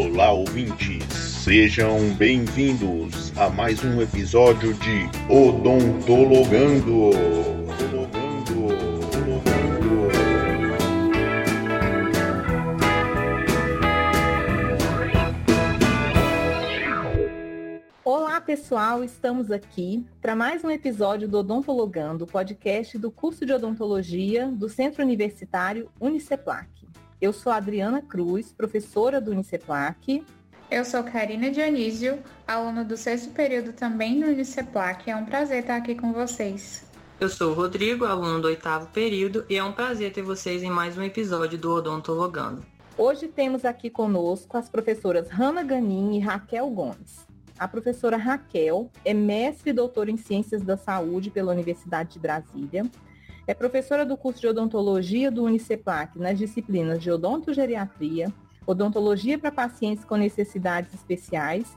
Olá, ouvintes! Sejam bem-vindos a mais um episódio de Odontologando. Olá, pessoal! Estamos aqui para mais um episódio do Odontologando, podcast do curso de odontologia do Centro Universitário Uniceplac. Eu sou Adriana Cruz, professora do Uniceplac. Eu sou Karina Dionísio, aluna do sexto período também do Uniceplac. É um prazer estar aqui com vocês. Eu sou o Rodrigo, aluno do oitavo período, e é um prazer ter vocês em mais um episódio do Odontologando. Hoje temos aqui conosco as professoras Hanna Ganin e Raquel Gomes. A professora Raquel é mestre e doutora em Ciências da Saúde pela Universidade de Brasília. É professora do curso de odontologia do Uniceplac nas disciplinas de odontogeriatria, odontologia para pacientes com necessidades especiais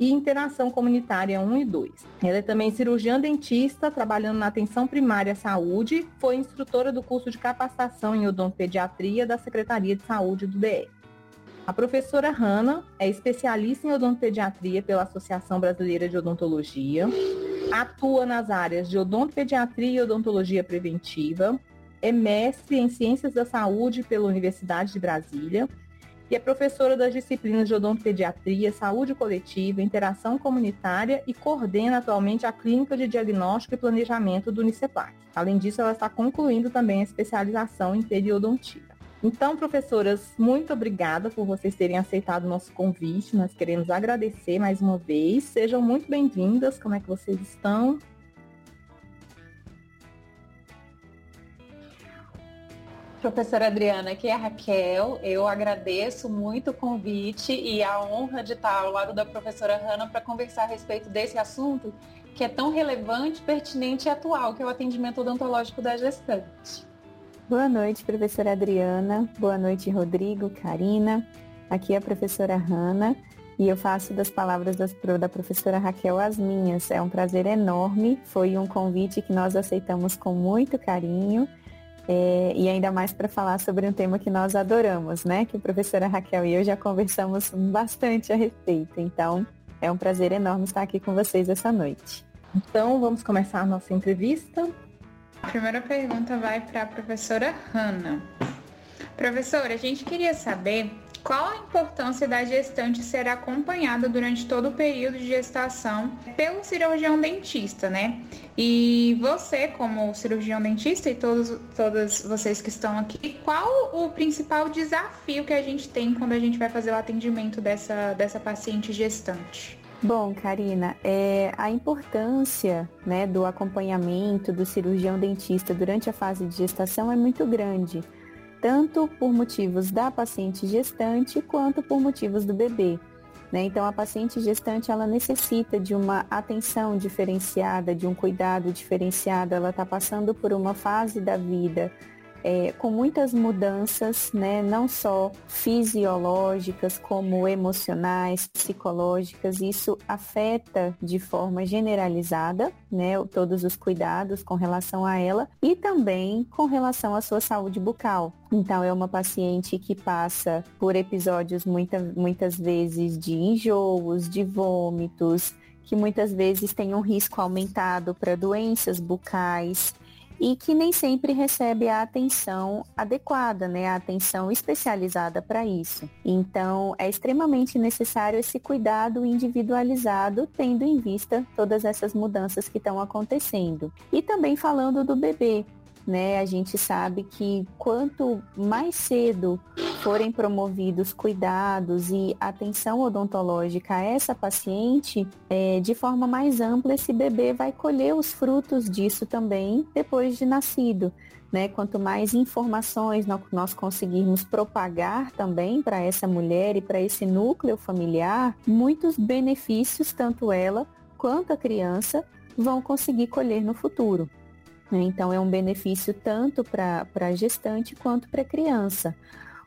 e interação comunitária 1 e 2. Ela é também cirurgiã dentista, trabalhando na atenção primária à saúde, foi instrutora do curso de capacitação em odontopediatria da Secretaria de Saúde do DF. A professora Hanna é especialista em odontopediatria pela Associação Brasileira de Odontologia, atua nas áreas de odontopediatria e odontologia preventiva, é mestre em ciências da saúde pela Universidade de Brasília e é professora das disciplinas de odontopediatria, saúde coletiva, interação comunitária e coordena atualmente a clínica de diagnóstico e planejamento do Uniceplac. Além disso, ela está concluindo também a especialização em periodontia. Então, professoras, muito obrigada por vocês terem aceitado o nosso convite. Nós queremos agradecer mais uma vez. Sejam muito bem-vindas. Como é que vocês estão? Professora Adriana, aqui é a Raquel. Eu agradeço muito o convite e a honra de estar ao lado da professora Hanna para conversar a respeito desse assunto que é tão relevante, pertinente e atual, que é o atendimento odontológico da gestante. Boa noite, professora Adriana. Boa noite, Rodrigo, Karina. Aqui é a professora Hanna e eu faço das palavras da professora Raquel as minhas. É um prazer enorme. Foi um convite que nós aceitamos com muito carinho. É, e ainda mais para falar sobre um tema que nós adoramos, né? Que a professora Raquel e eu já conversamos bastante a respeito. Então, é um prazer enorme estar aqui com vocês essa noite. Então, vamos começar nossa entrevista. A primeira pergunta vai para a professora Hanna. Professora, a gente queria saber qual a importância da gestante ser acompanhada durante todo o período de gestação pelo cirurgião dentista, né? E você, como cirurgião dentista e todos, todas vocês que estão aqui, qual o principal desafio que a gente tem quando a gente vai fazer o atendimento dessa, dessa paciente gestante? Bom, Karina, é, a importância né, do acompanhamento do cirurgião dentista durante a fase de gestação é muito grande, tanto por motivos da paciente gestante quanto por motivos do bebê. Né? Então, a paciente gestante ela necessita de uma atenção diferenciada, de um cuidado diferenciado. Ela está passando por uma fase da vida é, com muitas mudanças, né, não só fisiológicas, como emocionais, psicológicas. Isso afeta de forma generalizada né, todos os cuidados com relação a ela e também com relação à sua saúde bucal. Então, é uma paciente que passa por episódios muita, muitas vezes de enjoos, de vômitos, que muitas vezes tem um risco aumentado para doenças bucais, e que nem sempre recebe a atenção adequada, né, a atenção especializada para isso. Então, é extremamente necessário esse cuidado individualizado, tendo em vista todas essas mudanças que estão acontecendo. E também falando do bebê, né? A gente sabe que quanto mais cedo forem promovidos cuidados e atenção odontológica a essa paciente, é, de forma mais ampla, esse bebê vai colher os frutos disso também depois de nascido. Né? Quanto mais informações nós conseguirmos propagar também para essa mulher e para esse núcleo familiar, muitos benefícios, tanto ela quanto a criança, vão conseguir colher no futuro. Né? Então, é um benefício tanto para a gestante quanto para a criança.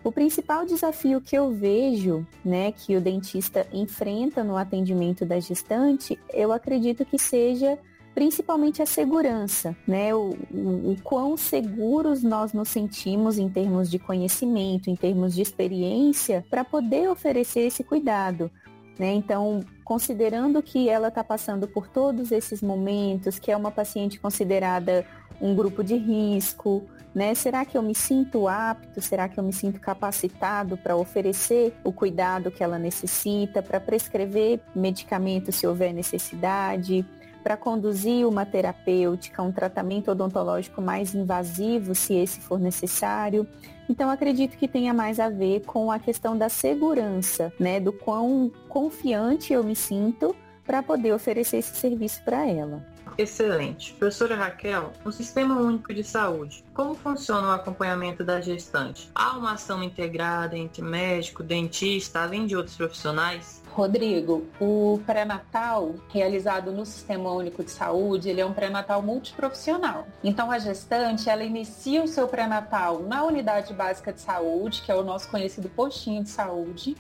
O principal desafio que eu vejo, né, que o dentista enfrenta no atendimento da gestante, eu acredito que seja principalmente a segurança, né? O, o, o, quão seguros nós nos sentimos em termos de conhecimento, em termos de experiência, para poder oferecer esse cuidado. Né? Então, considerando que ela está passando por todos esses momentos, que é uma paciente considerada um grupo de risco, né? Será que eu me sinto apto? Será que eu me sinto capacitado para oferecer o cuidado que ela necessita, para prescrever medicamento se houver necessidade? Para conduzir uma terapêutica, um tratamento odontológico mais invasivo, se esse for necessário. Então, acredito que tenha mais a ver com a questão da segurança, né? Do quão confiante eu me sinto para poder oferecer esse serviço para ela. Excelente. Professora Raquel, o Sistema Único de Saúde, como funciona o acompanhamento da gestante? Há uma ação integrada entre médico, dentista, além de outros profissionais? Rodrigo, o pré-natal realizado no Sistema Único de Saúde, ele é um pré-natal multiprofissional. Então a gestante, ela inicia o seu pré-natal na unidade básica de saúde, que é o nosso conhecido postinho de saúde.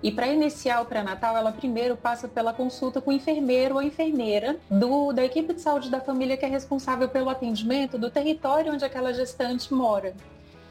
E para iniciar o pré-natal, ela primeiro passa pela consulta com o enfermeiro ou enfermeira do, da equipe de saúde da família que é responsável pelo atendimento do território onde aquela gestante mora.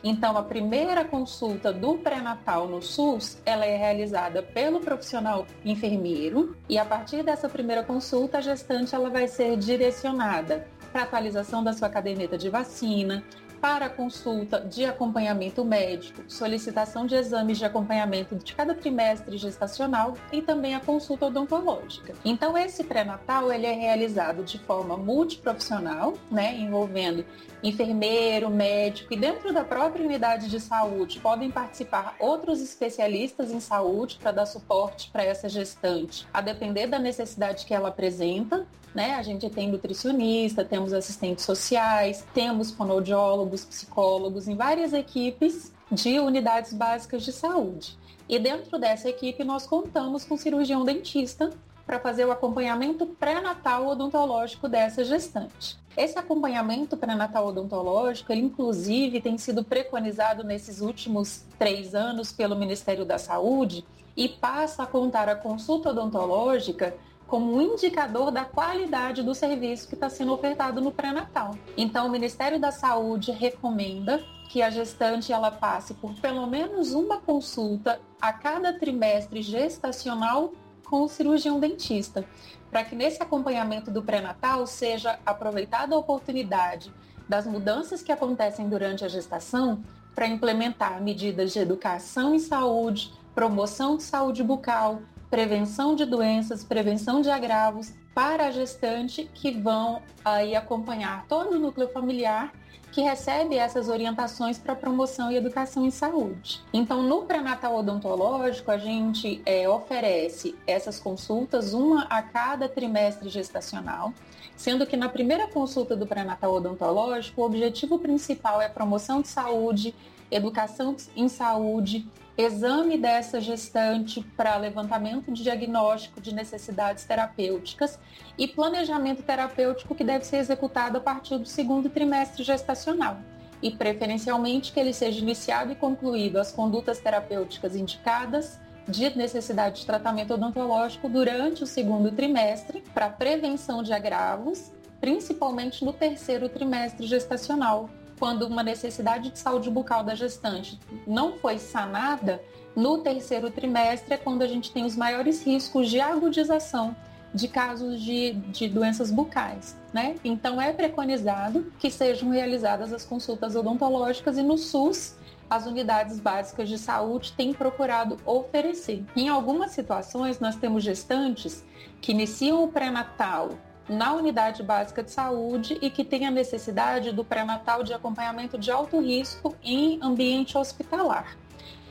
Então, a primeira consulta do pré-natal no SUS, ela é realizada pelo profissional enfermeiro e a partir dessa primeira consulta, a gestante ela vai ser direcionada para atualização da sua caderneta de vacina, para consulta de acompanhamento médico, solicitação de exames de acompanhamento de cada trimestre gestacional e também a consulta odontológica. Então esse pré-natal ele é realizado de forma multiprofissional, né, envolvendo enfermeiro, médico e dentro da própria unidade de saúde podem participar outros especialistas em saúde para dar suporte para essa gestante, a depender da necessidade que ela apresenta, né? A gente tem nutricionista, temos assistentes sociais, temos fonoaudiólogos, psicólogos em várias equipes de unidades básicas de saúde. E dentro dessa equipe nós contamos com cirurgião dentista para fazer o acompanhamento pré-natal odontológico dessa gestante. Esse acompanhamento pré-natal odontológico, ele inclusive tem sido preconizado nesses últimos três anos pelo Ministério da Saúde e passa a contar a consulta odontológica como um indicador da qualidade do serviço que está sendo ofertado no pré-natal. Então, o Ministério da Saúde recomenda que a gestante ela passe por pelo menos uma consulta a cada trimestre gestacional com o cirurgião dentista, para que nesse acompanhamento do pré-natal seja aproveitada a oportunidade das mudanças que acontecem durante a gestação para implementar medidas de educação em saúde, promoção de saúde bucal, prevenção de doenças, prevenção de agravos para a gestante que vão aí acompanhar todo o núcleo familiar que recebe essas orientações para promoção e educação em saúde. Então, no pré-natal odontológico, a gente é, oferece essas consultas, uma a cada trimestre gestacional, sendo que na primeira consulta do pré-natal odontológico, o objetivo principal é promoção de saúde, educação em saúde, exame dessa gestante para levantamento de diagnóstico de necessidades terapêuticas e planejamento terapêutico que deve ser executado a partir do segundo trimestre gestacional. E preferencialmente que ele seja iniciado e concluído as condutas terapêuticas indicadas de necessidade de tratamento odontológico durante o segundo trimestre para prevenção de agravos, principalmente no terceiro trimestre gestacional, quando uma necessidade de saúde bucal da gestante não foi sanada, no terceiro trimestre é quando a gente tem os maiores riscos de agudização de casos de, de doenças bucais, né? Então é preconizado que sejam realizadas as consultas odontológicas e no SUS as unidades básicas de saúde têm procurado oferecer. Em algumas situações nós temos gestantes que iniciam o pré-natal na unidade básica de saúde e que tem a necessidade do pré-natal de acompanhamento de alto risco em ambiente hospitalar.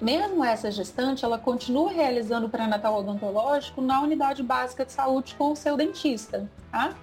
Mesmo essa gestante, ela continua realizando o pré-natal odontológico na unidade básica de saúde com o seu dentista, tá?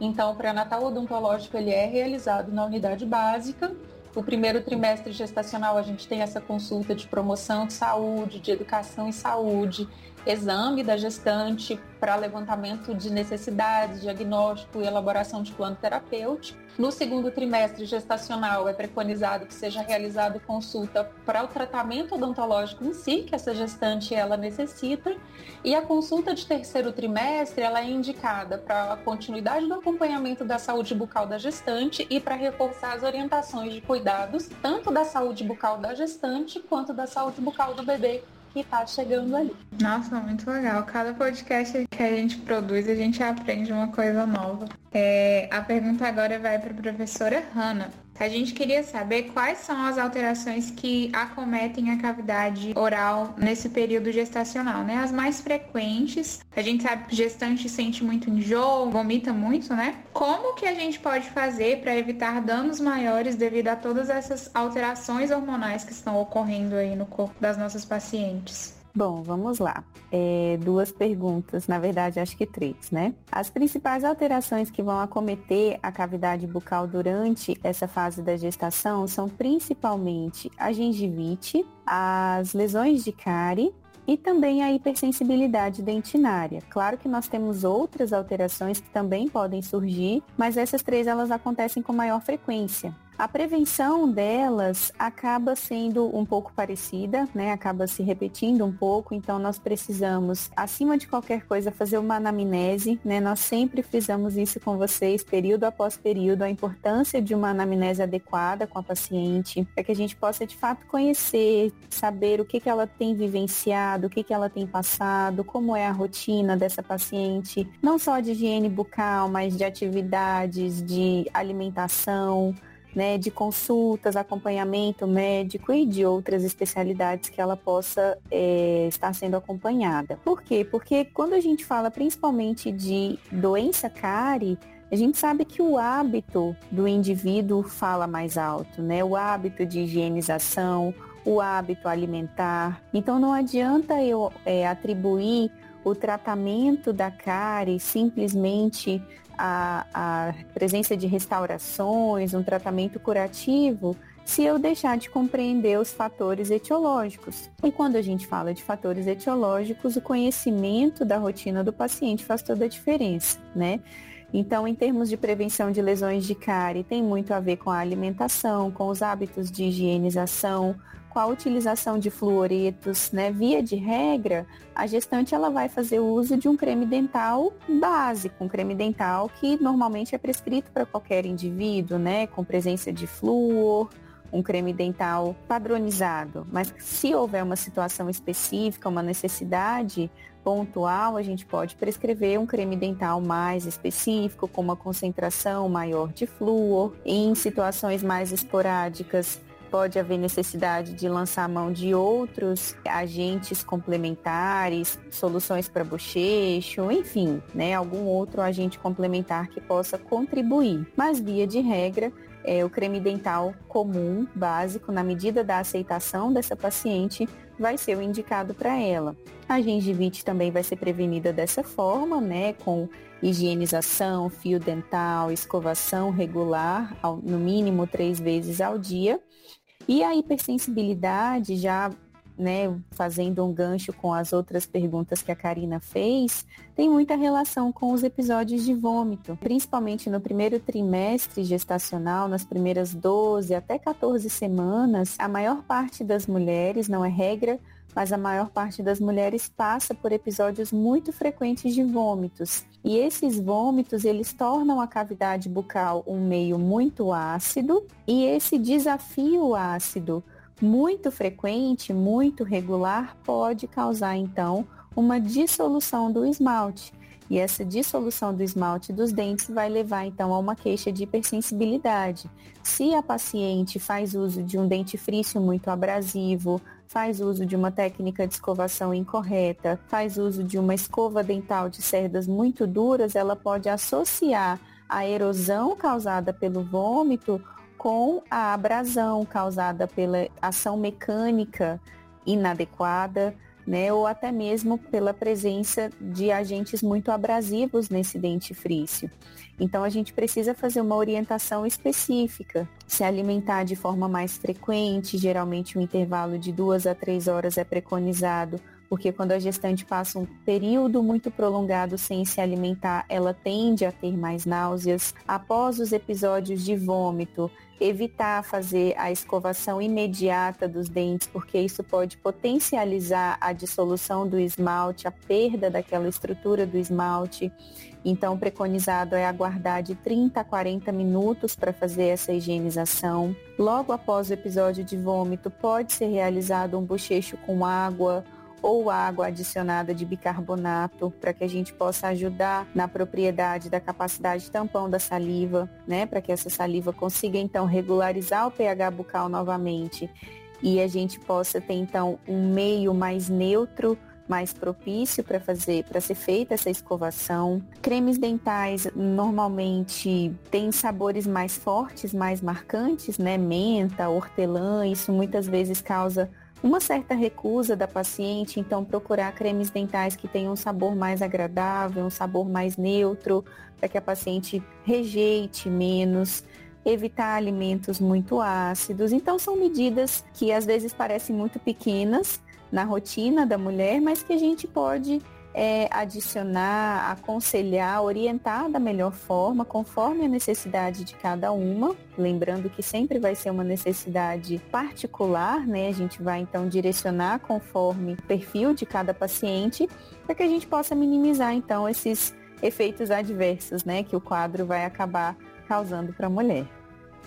Então, o pré-natal odontológico ele é realizado na unidade básica. O primeiro trimestre gestacional a gente tem essa consulta de promoção de saúde, de educação em saúde, exame da gestante para levantamento de necessidades, diagnóstico e elaboração de plano terapêutico. No segundo trimestre gestacional é preconizado que seja realizado consulta para o tratamento odontológico em si, que essa gestante ela necessita, e a consulta de terceiro trimestre ela é indicada para a continuidade do acompanhamento da saúde bucal da gestante e para reforçar as orientações de cuidados, tanto da saúde bucal da gestante quanto da saúde bucal do bebê que está chegando ali. Nossa, muito legal. Cada podcast que a gente produz, a gente aprende uma coisa nova. É, a pergunta agora vai para a professora Hanna. A gente queria saber quais são as alterações que acometem a cavidade oral nesse período gestacional, né? As mais frequentes. A gente sabe que gestante sente muito enjoo, vomita muito, né? Como que a gente pode fazer para evitar danos maiores devido a todas essas alterações hormonais que estão ocorrendo aí no corpo das nossas pacientes? Bom, vamos lá. É, duas perguntas, na verdade, acho que três, né? As principais alterações que vão acometer a cavidade bucal durante essa fase da gestação são principalmente a gengivite, as lesões de cárie e também a hipersensibilidade dentinária. Claro que nós temos outras alterações que também podem surgir, mas essas três elas acontecem com maior frequência. A prevenção delas acaba sendo um pouco parecida, né? Acaba se repetindo um pouco, então nós precisamos, acima de qualquer coisa, fazer uma anamnese, né? Nós sempre fizemos isso com vocês, período após período, a importância de uma anamnese adequada com a paciente, para que a gente possa de fato conhecer, saber o que, que ela tem vivenciado, o que, que ela tem passado, como é a rotina dessa paciente, não só de higiene bucal, mas de atividades, de alimentação né, de consultas, acompanhamento médico e de outras especialidades que ela possa é, estar sendo acompanhada. Por quê? Porque quando a gente fala principalmente de doença cárie, a gente sabe que o hábito do indivíduo fala mais alto, né? O hábito de higienização, o hábito alimentar. Então não adianta eu é, atribuir o tratamento da cárie simplesmente a, a presença de restaurações, um tratamento curativo, se eu deixar de compreender os fatores etiológicos. E quando a gente fala de fatores etiológicos, o conhecimento da rotina do paciente faz toda a diferença, né? Então, em termos de prevenção de lesões de cárie, tem muito a ver com a alimentação, com os hábitos de higienização, com a utilização de fluoretos, né? Via de regra, a gestante ela vai fazer uso de um creme dental básico, um creme dental que normalmente é prescrito para qualquer indivíduo, né? Com presença de flúor, um creme dental padronizado. Mas se houver uma situação específica, uma necessidade pontual, a gente pode prescrever um creme dental mais específico, com uma concentração maior de flúor. Em situações mais esporádicas, pode haver necessidade de lançar mão de outros agentes complementares, soluções para bochecho, enfim, né, algum outro agente complementar que possa contribuir. Mas via de regra, é, o creme dental comum, básico, na medida da aceitação dessa paciente, vai ser o indicado para ela. A gengivite também vai ser prevenida dessa forma, né, com higienização, fio dental, escovação regular, ao, no mínimo três vezes ao dia. E a hipersensibilidade, já né, fazendo um gancho com as outras perguntas que a Karina fez, tem muita relação com os episódios de vômito, principalmente no primeiro trimestre gestacional, nas primeiras 12 até 14 semanas, a maior parte das mulheres, não é regra, mas a maior parte das mulheres passa por episódios muito frequentes de vômitos. E esses vômitos, eles tornam a cavidade bucal um meio muito ácido, e esse desafio ácido muito frequente, muito regular, pode causar então uma dissolução do esmalte. E essa dissolução do esmalte dos dentes vai levar então a uma queixa de hipersensibilidade. Se a paciente faz uso de um dentifrício muito abrasivo, faz uso de uma técnica de escovação incorreta, faz uso de uma escova dental de cerdas muito duras, ela pode associar a erosão causada pelo vômito com a abrasão causada pela ação mecânica inadequada, né, ou até mesmo pela presença de agentes muito abrasivos nesse dentifrício. Então a gente precisa fazer uma orientação específica, se alimentar de forma mais frequente, geralmente um intervalo de duas a três horas é preconizado porque quando a gestante passa um período muito prolongado sem se alimentar, ela tende a ter mais náuseas. Após os episódios de vômito, evitar fazer a escovação imediata dos dentes, porque isso pode potencializar a dissolução do esmalte, a perda daquela estrutura do esmalte. Então, preconizado é aguardar de 30 a 40 minutos para fazer essa higienização. Logo após o episódio de vômito, pode ser realizado um bochecho com água ou água adicionada de bicarbonato para que a gente possa ajudar na propriedade da capacidade de tampão da saliva, né, para que essa saliva consiga então regularizar o pH bucal novamente e a gente possa ter então um meio mais neutro mais propício para fazer, para ser feita essa escovação. Cremes dentais normalmente têm sabores mais fortes, mais marcantes, né? Menta, hortelã, isso muitas vezes causa uma certa recusa da paciente, então procurar cremes dentais que tenham um sabor mais agradável, um sabor mais neutro, para que a paciente rejeite menos evitar alimentos muito ácidos. Então são medidas que às vezes parecem muito pequenas na rotina da mulher, mas que a gente pode é, adicionar, aconselhar, orientar da melhor forma, conforme a necessidade de cada uma. Lembrando que sempre vai ser uma necessidade particular, né? A gente vai então direcionar conforme o perfil de cada paciente, para que a gente possa minimizar então esses efeitos adversos, né? Que o quadro vai acabar causando para a mulher.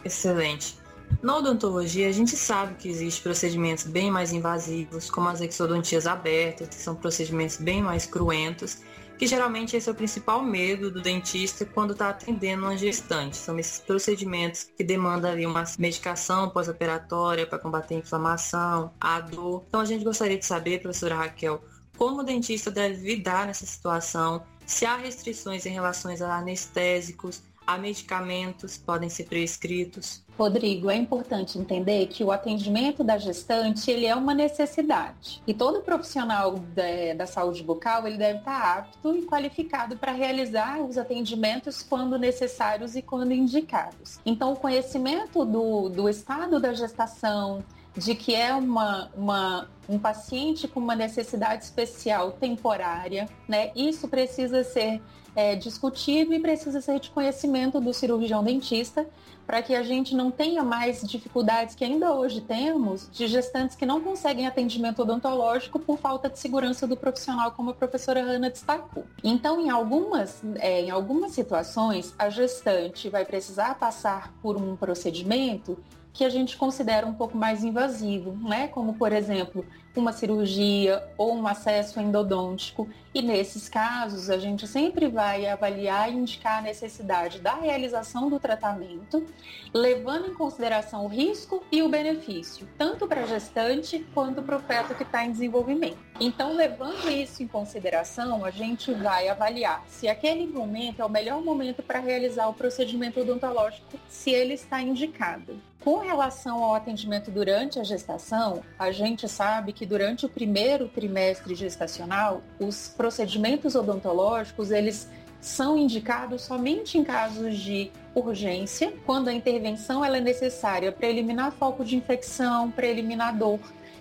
Excelente. Na odontologia, a gente sabe que existem procedimentos bem mais invasivos, como as exodontias abertas, que são procedimentos bem mais cruentos, que geralmente esse é o principal medo do dentista quando está atendendo uma gestante. São esses procedimentos que demandam ali uma medicação pós-operatória para combater a inflamação, a dor. Então a gente gostaria de saber, professora Raquel, como o dentista deve lidar nessa situação, se há restrições em relação a anestésicos, a medicamentos podem ser prescritos. Rodrigo, é importante entender que o atendimento da gestante ele é uma necessidade e todo profissional da, da saúde bucal ele deve estar apto e qualificado para realizar os atendimentos quando necessários e quando indicados. Então, o conhecimento do, do estado da gestação, de que é uma, uma, um paciente com uma necessidade especial temporária, né? Isso precisa ser é, discutido e precisa ser de conhecimento do cirurgião dentista para que a gente não tenha mais dificuldades que ainda hoje temos de gestantes que não conseguem atendimento odontológico por falta de segurança do profissional, como a professora Hanna destacou. Então, em algumas, é, em algumas situações, a gestante vai precisar passar por um procedimento que a gente considera um pouco mais invasivo, né? Como, por exemplo, uma cirurgia ou um acesso endodôntico. E nesses casos, a gente sempre vai avaliar e indicar a necessidade da realização do tratamento, levando em consideração o risco e o benefício, tanto para a gestante quanto para o feto que está em desenvolvimento. Então, levando isso em consideração, a gente vai avaliar se aquele momento é o melhor momento para realizar o procedimento odontológico, se ele está indicado. Com relação ao atendimento durante a gestação, a gente sabe que durante o primeiro trimestre gestacional, os procedimentos odontológicos, eles são indicados somente em casos de urgência, quando a intervenção ela é necessária para eliminar foco de infecção, para eliminar dor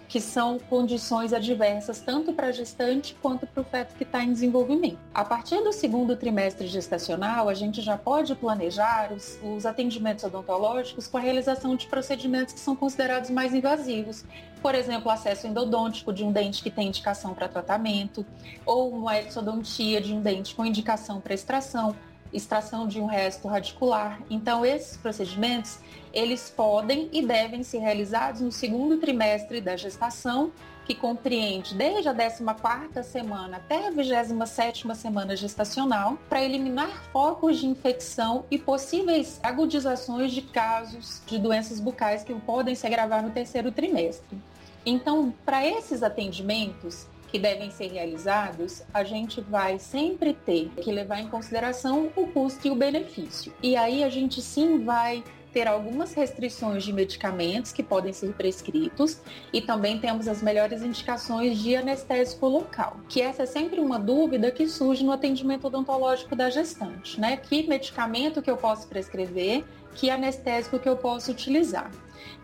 que são condições adversas tanto para a gestante quanto para o feto que está em desenvolvimento. A partir do segundo trimestre gestacional, a gente já pode planejar os, os atendimentos odontológicos com a realização de procedimentos que são considerados mais invasivos. Por exemplo, acesso endodôntico de um dente que tem indicação para tratamento, ou uma exodontia de um dente com indicação para extração, extração de um resto radicular. Então, esses procedimentos, eles podem e devem ser realizados no segundo trimestre da gestação, que compreende desde a 14ª semana até a 27ª semana gestacional, para eliminar focos de infecção e possíveis agudizações de casos de doenças bucais que podem se agravar no terceiro trimestre. Então, para esses atendimentos, que devem ser realizados, a gente vai sempre ter que levar em consideração o custo e o benefício. E aí a gente sim vai ter algumas restrições de medicamentos que podem ser prescritos e também temos as melhores indicações de anestésico local, que essa é sempre uma dúvida que surge no atendimento odontológico da gestante, né? Que medicamento que eu posso prescrever, que anestésico que eu posso utilizar.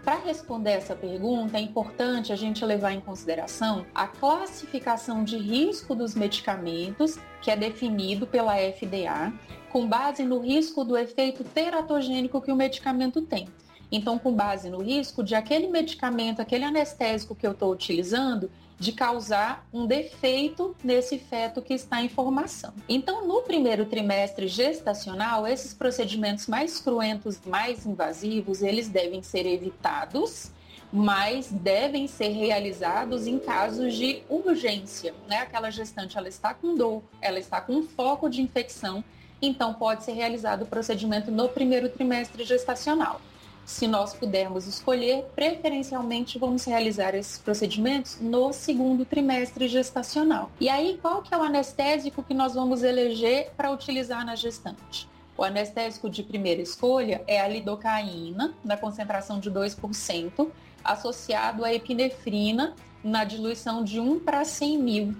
Para responder essa pergunta, é importante a gente levar em consideração a classificação de risco dos medicamentos, que é definido pela FDA, com base no risco do efeito teratogênico que o medicamento tem. Então, com base no risco de aquele medicamento, aquele anestésico que eu estou utilizando, de causar um defeito nesse feto que está em formação. Então, no primeiro trimestre gestacional, esses procedimentos mais cruentos, mais invasivos, eles devem ser evitados mas devem ser realizados em casos de urgência, né? Aquela gestante ela está com dor, ela está com foco de infecção, então pode ser realizado o procedimento no primeiro trimestre gestacional se nós pudermos escolher, preferencialmente vamos realizar esses procedimentos no segundo trimestre gestacional. E aí, qual que é o anestésico que nós vamos eleger para utilizar na gestante? O anestésico de primeira escolha é a lidocaína, na concentração de 2%, associado à epinefrina, na diluição de 1 para 100 mil.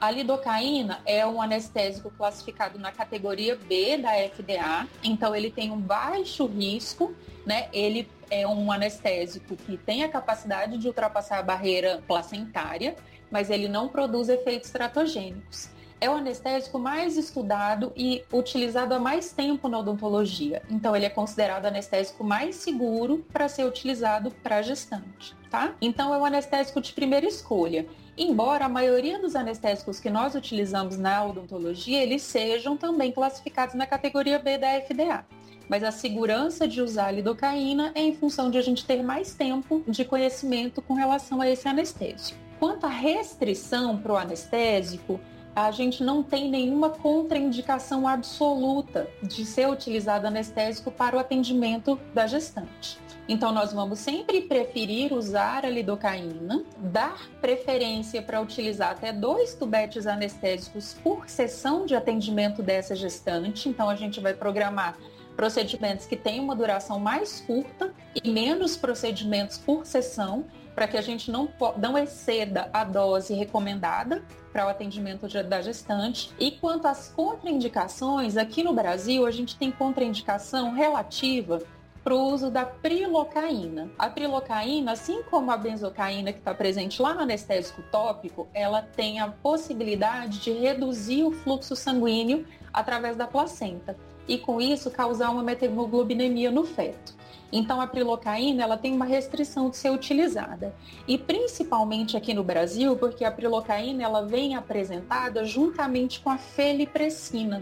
A lidocaína é um anestésico classificado na categoria B da FDA, então ele tem um baixo risco, né? Ele é um anestésico que tem a capacidade de ultrapassar a barreira placentária, mas ele não produz efeitos tratogênicos. É o anestésico mais estudado e utilizado há mais tempo na odontologia. Então, ele é considerado anestésico mais seguro para ser utilizado para gestante, tá? Então, é o anestésico de primeira escolha. Embora a maioria dos anestésicos que nós utilizamos na odontologia, eles sejam também classificados na categoria B da FDA. Mas a segurança de usar a lidocaína é em função de a gente ter mais tempo de conhecimento com relação a esse anestésico. Quanto à restrição para o anestésico, a gente não tem nenhuma contraindicação absoluta de ser utilizado anestésico para o atendimento da gestante. Então, nós vamos sempre preferir usar a lidocaína, dar preferência para utilizar até dois tubetes anestésicos por sessão de atendimento dessa gestante. Então, a gente vai programar procedimentos que têm uma duração mais curta e menos procedimentos por sessão, para que a gente não, não exceda a dose recomendada para o atendimento da gestante. E quanto às contraindicações, aqui no Brasil a gente tem contraindicação relativa para o uso da prilocaína. A prilocaína, assim como a benzocaína que está presente lá no anestésico tópico, ela tem a possibilidade de reduzir o fluxo sanguíneo através da placenta e com isso causar uma metemoglobinemia no feto. Então a prilocaína ela tem uma restrição de ser utilizada e principalmente aqui no Brasil porque a prilocaína ela vem apresentada juntamente com a felipressina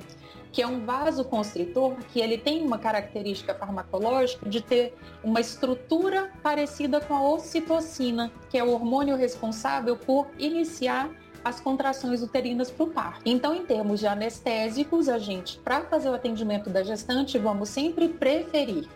que é um vasoconstritor que ele tem uma característica farmacológica de ter uma estrutura parecida com a ocitocina, que é o hormônio responsável por iniciar as contrações uterinas para o parto. Então, em termos de anestésicos, a gente, para fazer o atendimento da gestante, vamos sempre preferir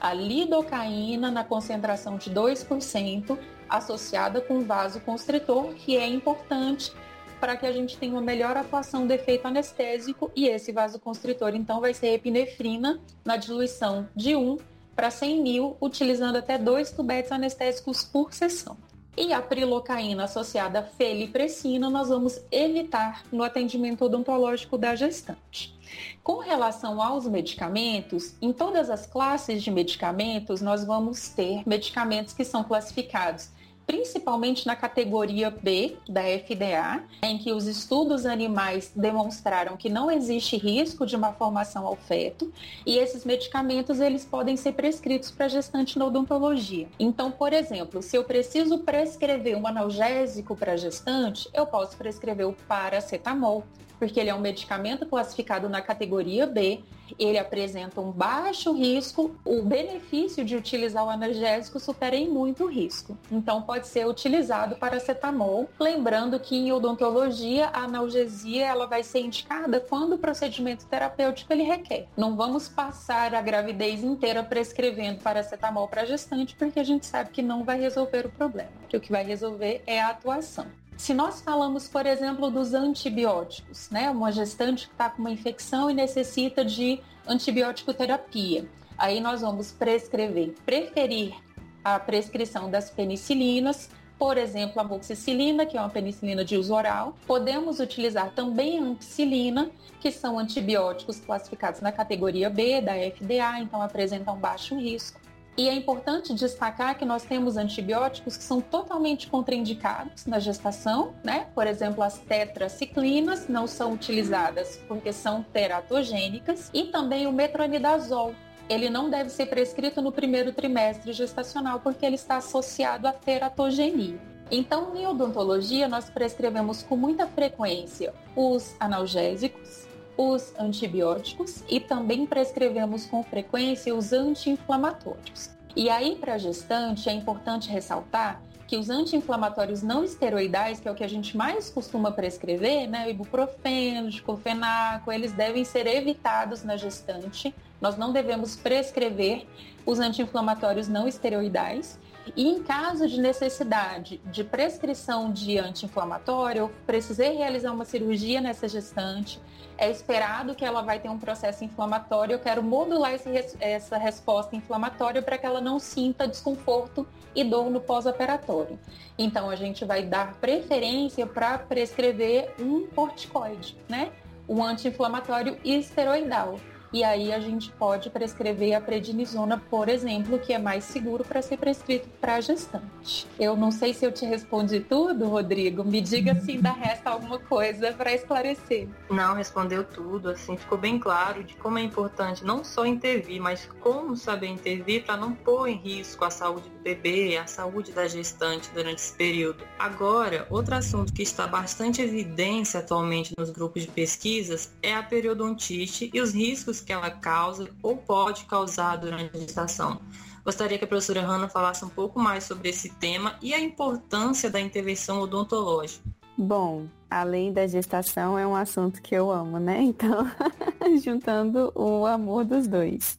a lidocaína na concentração de 2%, associada com vasoconstritor, que é importante para que a gente tenha uma melhor atuação do efeito anestésico e esse vasoconstritor então vai ser epinefrina na diluição de 1 para 100 mil, utilizando até dois tubetes anestésicos por sessão. E a prilocaína associada à felipressina nós vamos evitar no atendimento odontológico da gestante. Com relação aos medicamentos, em todas as classes de medicamentos, nós vamos ter medicamentos que são classificados principalmente na categoria B da FDA, em que os estudos animais demonstraram que não existe risco de uma formação ao feto e esses medicamentos eles podem ser prescritos para gestante na odontologia. Então, por exemplo, se eu preciso prescrever um analgésico para gestante, eu posso prescrever o paracetamol, porque ele é um medicamento classificado na categoria B, ele apresenta um baixo risco, o benefício de utilizar o analgésico supera em muito o risco. Então pode ser utilizado para acetamol, lembrando que em odontologia a analgesia ela vai ser indicada quando o procedimento terapêutico ele requer. Não vamos passar a gravidez inteira prescrevendo paracetamol para gestante, porque a gente sabe que não vai resolver o problema. Que o que vai resolver é a atuação. Se nós falamos, por exemplo, dos antibióticos, né? Uma gestante que está com uma infecção e necessita de antibiótico terapia. Aí nós vamos prescrever, preferir a prescrição das penicilinas, por exemplo, a amoxicilina, que é uma penicilina de uso oral. Podemos utilizar também a ampicilina, que são antibióticos classificados na categoria B da FDA, então apresentam baixo risco. E é importante destacar que nós temos antibióticos que são totalmente contraindicados na gestação, né? Por exemplo, as tetraciclinas não são utilizadas porque são teratogênicas e também o metronidazol, ele não deve ser prescrito no primeiro trimestre gestacional porque ele está associado à teratogenia. Então, em odontologia, nós prescrevemos com muita frequência os analgésicos, os antibióticos e também prescrevemos com frequência os anti-inflamatórios. E aí, para a gestante, é importante ressaltar que os anti-inflamatórios não esteroidais, que é o que a gente mais costuma prescrever, né, ibuprofeno, diclofenaco, eles devem ser evitados na gestante. Nós não devemos prescrever os anti-inflamatórios não esteroidais. E em caso de necessidade de prescrição de anti-inflamatório, eu precisei realizar uma cirurgia nessa gestante, é esperado que ela vai ter um processo inflamatório, eu quero modular esse, essa resposta inflamatória para que ela não sinta desconforto e dor no pós-operatório. Então a gente vai dar preferência para prescrever um corticoide, né? Um anti-inflamatório esteroidal. E aí a gente pode prescrever a prednisona, por exemplo, que é mais seguro para ser prescrito para gestante. Eu não sei se eu te respondi tudo, Rodrigo. Me diga se ainda resta alguma coisa para esclarecer. Não, respondeu tudo. Assim, ficou bem claro de como é importante não só intervir, mas como saber intervir para não pôr em risco a saúde do bebê, a saúde da gestante durante esse período. Agora, outro assunto que está bastante evidência atualmente nos grupos de pesquisas é a periodontite e os riscos que ela causa ou pode causar durante a gestação. Gostaria que a professora Hanna falasse um pouco mais sobre esse tema e a importância da intervenção odontológica. Bom, além da gestação é um assunto que eu amo, né? Então, juntando o amor dos dois.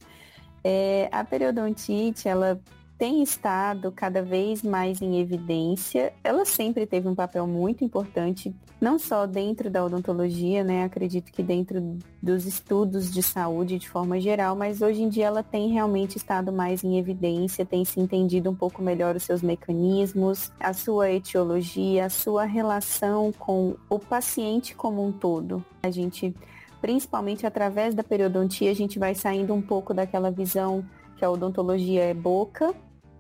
É, a periodontite, ela tem estado cada vez mais em evidência. Ela sempre teve um papel muito importante, não só dentro da odontologia, né? Acredito que dentro dos estudos de saúde de forma geral, mas hoje em dia ela tem realmente estado mais em evidência, tem se entendido um pouco melhor os seus mecanismos, a sua etiologia, a sua relação com o paciente como um todo. A gente principalmente através da periodontia, a gente vai saindo um pouco daquela visão que a odontologia é boca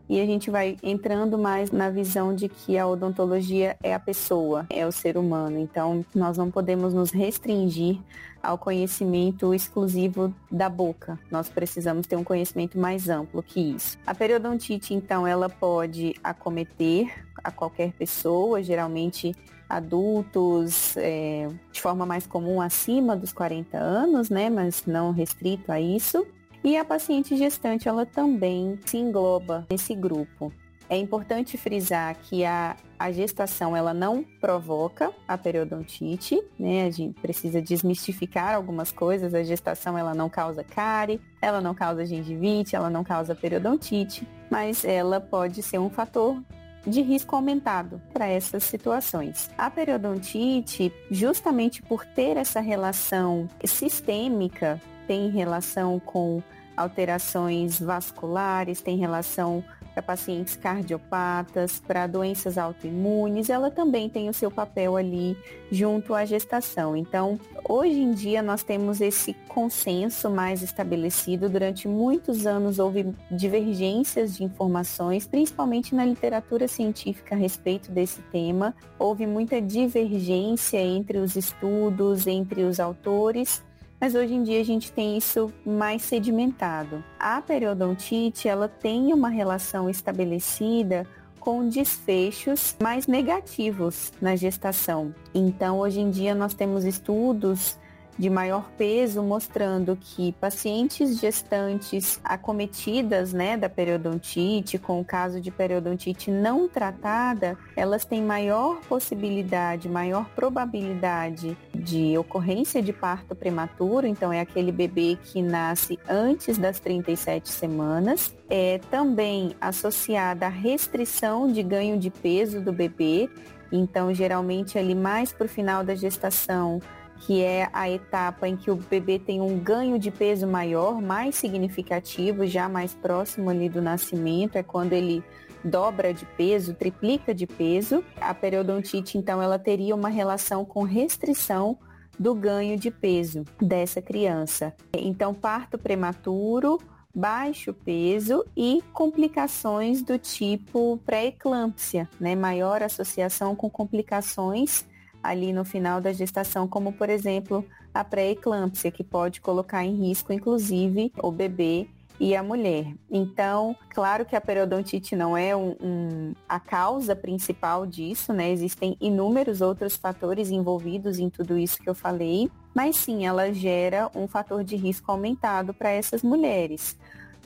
e a gente vai entrando mais na visão de que a odontologia é a pessoa, é o ser humano. Então, nós não podemos nos restringir ao conhecimento exclusivo da boca. Nós precisamos ter um conhecimento mais amplo que isso. A periodontite, então, ela pode acometer a qualquer pessoa, geralmente adultos, é, de forma mais comum acima dos 40 anos, né, mas não restrito a isso. E a paciente gestante, ela também se engloba nesse grupo. É importante frisar que a, a gestação ela não provoca a periodontite, né? A gente precisa desmistificar algumas coisas. A gestação ela não causa cárie, ela não causa gengivite, ela não causa periodontite, mas ela pode ser um fator de risco aumentado para essas situações. A periodontite, justamente por ter essa relação sistêmica tem relação com alterações vasculares, tem relação para pacientes cardiopatas, para doenças autoimunes, ela também tem o seu papel ali junto à gestação. Então, hoje em dia nós temos esse consenso mais estabelecido. Durante muitos anos houve divergências de informações, principalmente na literatura científica a respeito desse tema. Houve muita divergência entre os estudos, entre os autores, mas hoje em dia a gente tem isso mais sedimentado. A periodontite, ela tem uma relação estabelecida com desfechos mais negativos na gestação. Então, hoje em dia nós temos estudos de maior peso, mostrando que pacientes gestantes acometidas né, da periodontite, com o caso de periodontite não tratada, elas têm maior possibilidade, maior probabilidade de ocorrência de parto prematuro, então é aquele bebê que nasce antes das 37 semanas, é também associada à restrição de ganho de peso do bebê, então geralmente ali mais para o final da gestação que é a etapa em que o bebê tem um ganho de peso maior, mais significativo, já mais próximo ali do nascimento, é quando ele dobra de peso, triplica de peso. A periodontite, então, ela teria uma relação com restrição do ganho de peso dessa criança. Então, parto prematuro, baixo peso e complicações do tipo pré-eclâmpsia, né? Maior associação com complicações ali no final da gestação, como por exemplo a pré-eclâmpsia, que pode colocar em risco inclusive o bebê e a mulher. Então, claro que a periodontite não é um, um, a causa principal disso, né? Existem inúmeros outros fatores envolvidos em tudo isso que eu falei, mas sim, ela gera um fator de risco aumentado para essas mulheres.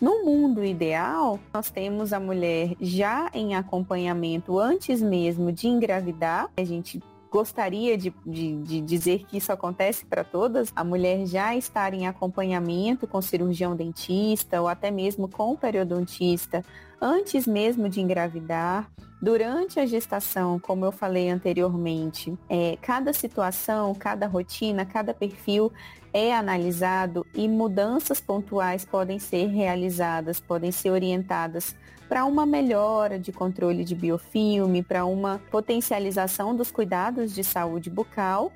No mundo ideal, nós temos a mulher já em acompanhamento antes mesmo de engravidar. A gente gostaria de, de, de dizer que isso acontece para todas, a mulher já estar em acompanhamento com cirurgião dentista ou até mesmo com periodontista antes mesmo de engravidar, durante a gestação, como eu falei anteriormente, é, cada situação, cada rotina, cada perfil é analisado e mudanças pontuais podem ser realizadas, podem ser orientadas para uma melhora de controle de biofilme, para uma potencialização dos cuidados de saúde bucal,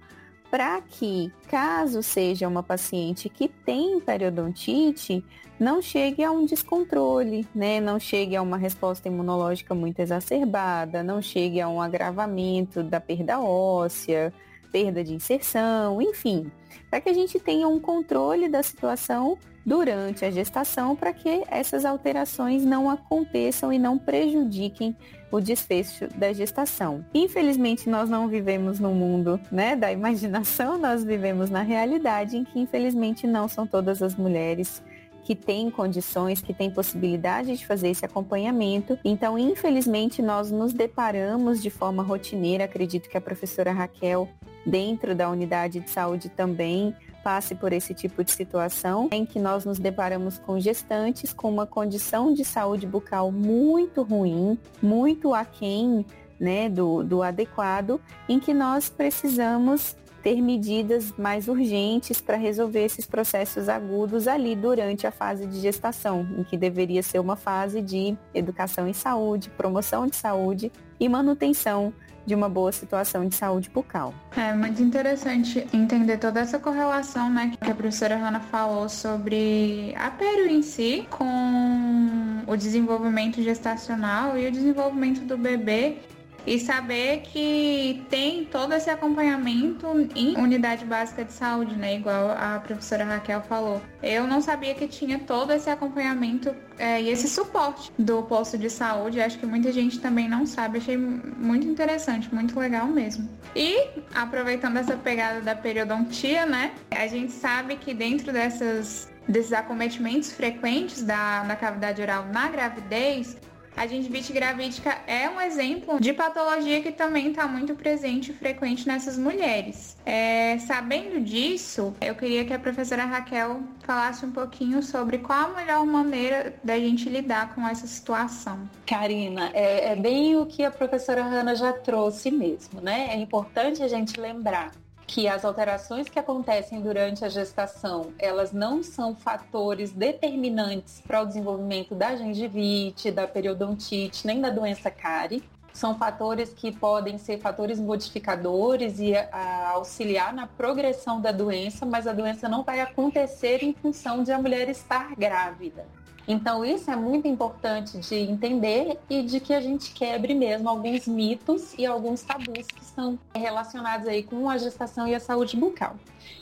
para que, caso seja uma paciente que tem periodontite, não chegue a um descontrole, né? não chegue a uma resposta imunológica muito exacerbada, não chegue a um agravamento da perda óssea, perda de inserção, enfim, para que a gente tenha um controle da situação durante a gestação para que essas alterações não aconteçam e não prejudiquem o desfecho da gestação. Infelizmente, nós não vivemos no mundo né, da imaginação, nós vivemos na realidade em que, infelizmente, não são todas as mulheres que têm condições, que têm possibilidade de fazer esse acompanhamento. Então, infelizmente, nós nos deparamos de forma rotineira, acredito que a professora Raquel, dentro da unidade de saúde também, passe por esse tipo de situação, em que nós nos deparamos com gestantes com uma condição de saúde bucal muito ruim, muito aquém né, do, do adequado, em que nós precisamos ter medidas mais urgentes para resolver esses processos agudos ali durante a fase de gestação, em que deveria ser uma fase de educação em saúde, promoção de saúde e manutenção de uma boa situação de saúde bucal. É muito interessante entender toda essa correlação, né, que a professora Hanna falou sobre a perio em si com o desenvolvimento gestacional e o desenvolvimento do bebê e saber que tem todo esse acompanhamento em unidade básica de saúde, né? Igual a professora Raquel falou. Eu não sabia que tinha todo esse acompanhamento é, e esse suporte do posto de saúde. Acho que muita gente também não sabe. Achei muito interessante, muito legal mesmo. E aproveitando essa pegada da periodontia, né? A gente sabe que dentro dessas desses acometimentos frequentes da, da cavidade oral na gravidez, a gengivite gravídica é um exemplo de patologia que também está muito presente e frequente nessas mulheres. É, sabendo disso, eu queria que a professora Raquel falasse um pouquinho sobre qual a melhor maneira da gente lidar com essa situação. Karina, é, é bem o que a professora Hanna já trouxe mesmo, né? É importante a gente lembrar que as alterações que acontecem durante a gestação, elas não são fatores determinantes para o desenvolvimento da gengivite, da periodontite, nem da doença cárie. São fatores que podem ser fatores modificadores e a, auxiliar na progressão da doença, mas a doença não vai acontecer em função de a mulher estar grávida. Então isso é muito importante de entender e de que a gente quebre mesmo alguns mitos e alguns tabus que são relacionados aí com a gestação e a saúde bucal.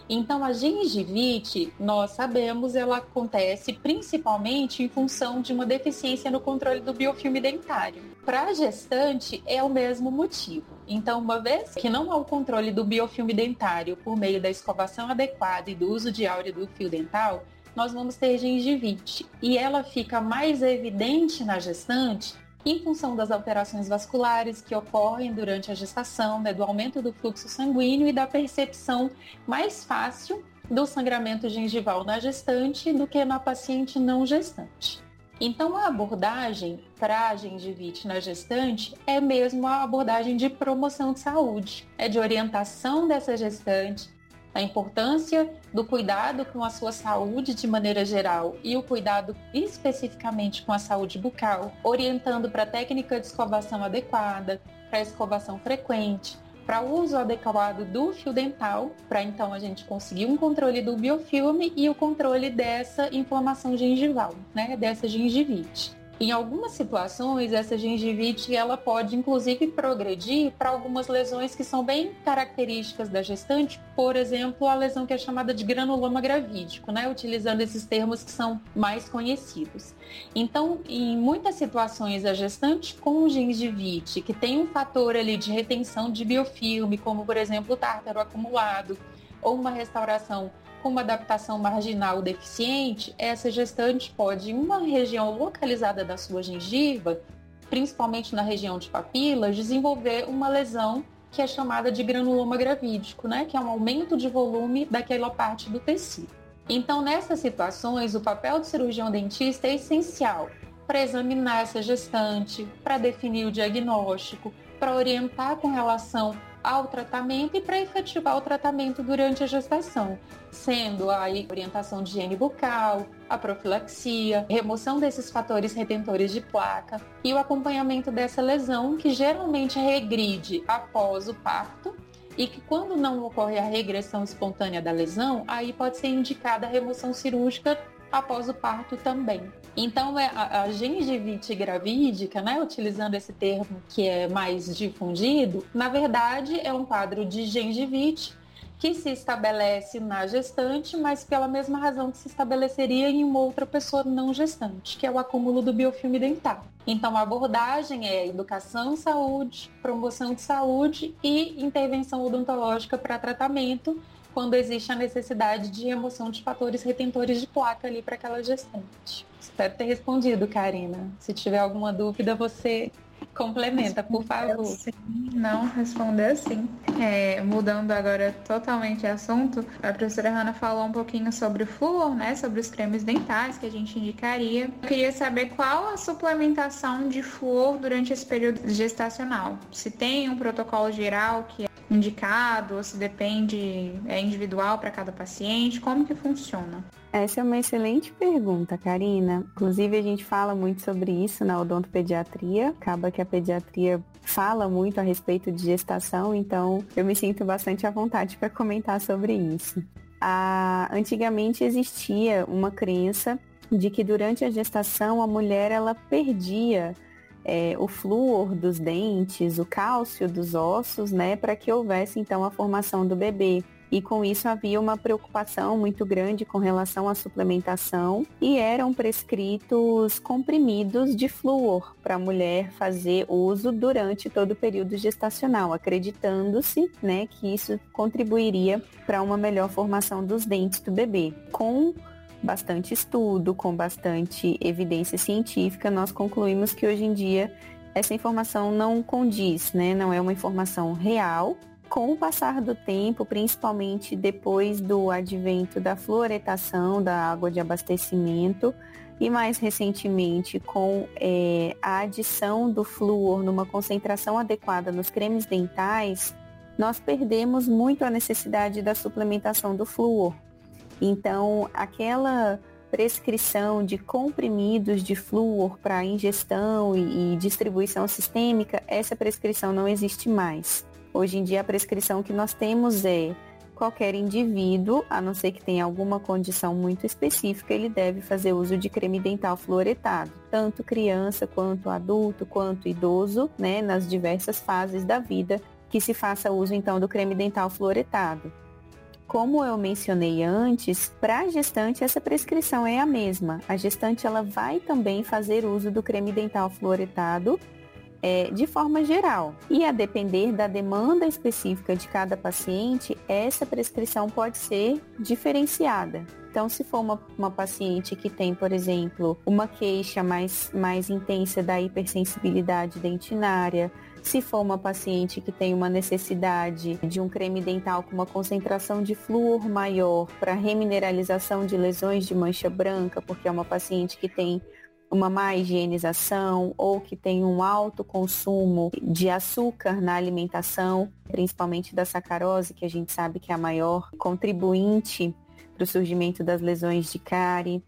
Então a gengivite, nós sabemos, ela acontece principalmente em função de uma deficiência no controle do biofilme dentário. Para a gestante é o mesmo motivo. Então, uma vez que não há o controle do biofilme dentário por meio da escovação adequada e do uso de áurea do fio dental, nós vamos ter gengivite. E ela fica mais evidente na gestante em função das alterações vasculares que ocorrem durante a gestação, né, do aumento do fluxo sanguíneo e da percepção mais fácil do sangramento gengival na gestante do que na paciente não gestante. Então, a abordagem para a gengivite na gestante é mesmo a abordagem de promoção de saúde, é de orientação dessa gestante a importância do cuidado com a sua saúde de maneira geral e o cuidado especificamente com a saúde bucal, orientando para a técnica de escovação adequada, para a escovação frequente, para o uso adequado do fio dental, para então a gente conseguir um controle do biofilme e o controle dessa inflamação gengival, né, dessa gengivite. Em algumas situações, essa gengivite ela pode inclusive progredir para algumas lesões que são bem características da gestante, por exemplo, a lesão que é chamada de granuloma gravídico, né? utilizando esses termos que são mais conhecidos. Então, em muitas situações, a gestante com gengivite, que tem um fator ali de retenção de biofilme, como por exemplo o tártaro acumulado, ou uma restauração com uma adaptação marginal deficiente, essa gestante pode, em uma região localizada da sua gengiva, principalmente na região de papilas, desenvolver uma lesão que é chamada de granuloma gravídico, né? que é um aumento de volume daquela parte do tecido. Então, nessas situações, o papel do cirurgião dentista é essencial para examinar essa gestante, para definir o diagnóstico, para orientar com relação ao tratamento e para efetivar o tratamento durante a gestação, sendo a orientação de higiene bucal, a profilaxia, remoção desses fatores retentores de placa e o acompanhamento dessa lesão que geralmente regride após o parto e que quando não ocorre a regressão espontânea da lesão, aí pode ser indicada a remoção cirúrgica após o parto também. Então, é a, gengivite gravídica, né, utilizando esse termo que é mais difundido, na verdade é um quadro de gengivite que se estabelece na gestante, mas pela mesma razão que se estabeleceria em uma outra pessoa não gestante, que é o acúmulo do biofilme dental. Então, a abordagem é educação, saúde, promoção de saúde e intervenção odontológica para tratamento, quando existe a necessidade de remoção de fatores retentores de placa ali para aquela gestante. Espero ter respondido, Karina. Se tiver alguma dúvida, você complementa, por favor. Sim, não, responder sim. É, mudando agora totalmente de assunto, a professora Hanna falou um pouquinho sobre o flúor, né? Sobre os cremes dentais que a gente indicaria. Eu queria saber qual a suplementação de flúor durante esse período gestacional. Se tem um protocolo geral que é indicado ou se depende, é individual para cada paciente? Como que funciona? Essa é uma excelente pergunta, Karina. Inclusive, a gente fala muito sobre isso na odontopediatria. Acaba que a pediatria fala muito a respeito de gestação, então eu me sinto bastante à vontade para comentar sobre isso. Antigamente existia uma crença de que durante a gestação a mulher ela perdia é, o flúor dos dentes, o cálcio dos ossos, né, para que houvesse então a formação do bebê. E com isso havia uma preocupação muito grande com relação à suplementação e eram prescritos comprimidos de flúor para a mulher fazer uso durante todo o período gestacional, acreditando-se né, que isso contribuiria para uma melhor formação dos dentes do bebê. Com bastante estudo, com bastante evidência científica, nós concluímos que hoje em dia essa informação não condiz, né? não é uma informação real. Com o passar do tempo, principalmente depois do advento da fluoretação da água de abastecimento, e mais recentemente com é, a adição do flúor numa concentração adequada nos cremes dentais, nós perdemos muito a necessidade da suplementação do flúor. Então, aquela prescrição de comprimidos de flúor para ingestão e, e, distribuição sistêmica, essa prescrição não existe mais. Hoje em dia, a prescrição que nós temos é qualquer indivíduo, a não ser que tenha alguma condição muito específica, ele deve fazer uso de creme dental fluoretado, tanto criança quanto adulto, quanto idoso, né, nas diversas fases da vida, que se faça uso então do creme dental fluoretado. Como eu mencionei antes, para a gestante essa prescrição é a mesma. A gestante ela vai também fazer uso do creme dental fluoretado é, de forma geral. E a depender da demanda específica de cada paciente, essa prescrição pode ser diferenciada. Então, se for uma, uma paciente que tem, por exemplo, uma queixa mais, mais intensa da hipersensibilidade dentinária, se for uma paciente que tem uma necessidade de um creme dental com uma concentração de flúor maior para remineralização de lesões de mancha branca, porque é uma paciente que tem uma má higienização ou que tem um alto consumo de açúcar na alimentação, principalmente da sacarose, que a gente sabe que é a maior contribuinte para o surgimento das lesões de cárie.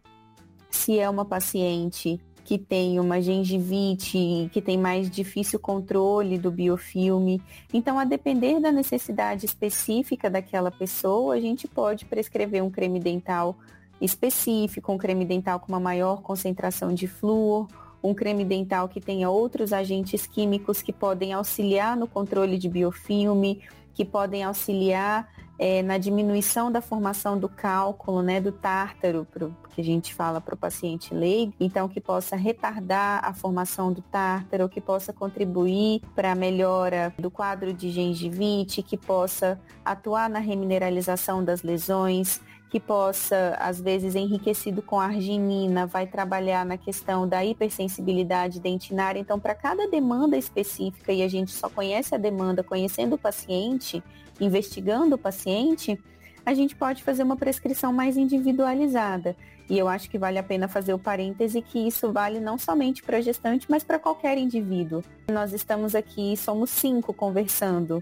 Se é uma paciente que tem uma gengivite, que tem mais difícil controle do biofilme. Então, a depender da necessidade específica daquela pessoa, a gente pode prescrever um creme dental específico, um creme dental com uma maior concentração de flúor, um creme dental que tenha outros agentes químicos que podem auxiliar no controle de biofilme, que podem auxiliar é, na diminuição da formação do cálculo, né, do tártaro, pro, que a gente fala para o paciente leigo, então que possa retardar a formação do tártaro, que possa contribuir para a melhora do quadro de gengivite, que possa atuar na remineralização das lesões, que possa, às vezes, enriquecido com arginina, vai trabalhar na questão da hipersensibilidade dentinária. Então, para cada demanda específica, e a gente só conhece a demanda conhecendo o paciente, investigando o paciente, a gente pode fazer uma prescrição mais individualizada. E eu acho que vale a pena fazer o parêntese que isso vale não somente para gestante, mas para qualquer indivíduo. Nós estamos aqui, somos cinco conversando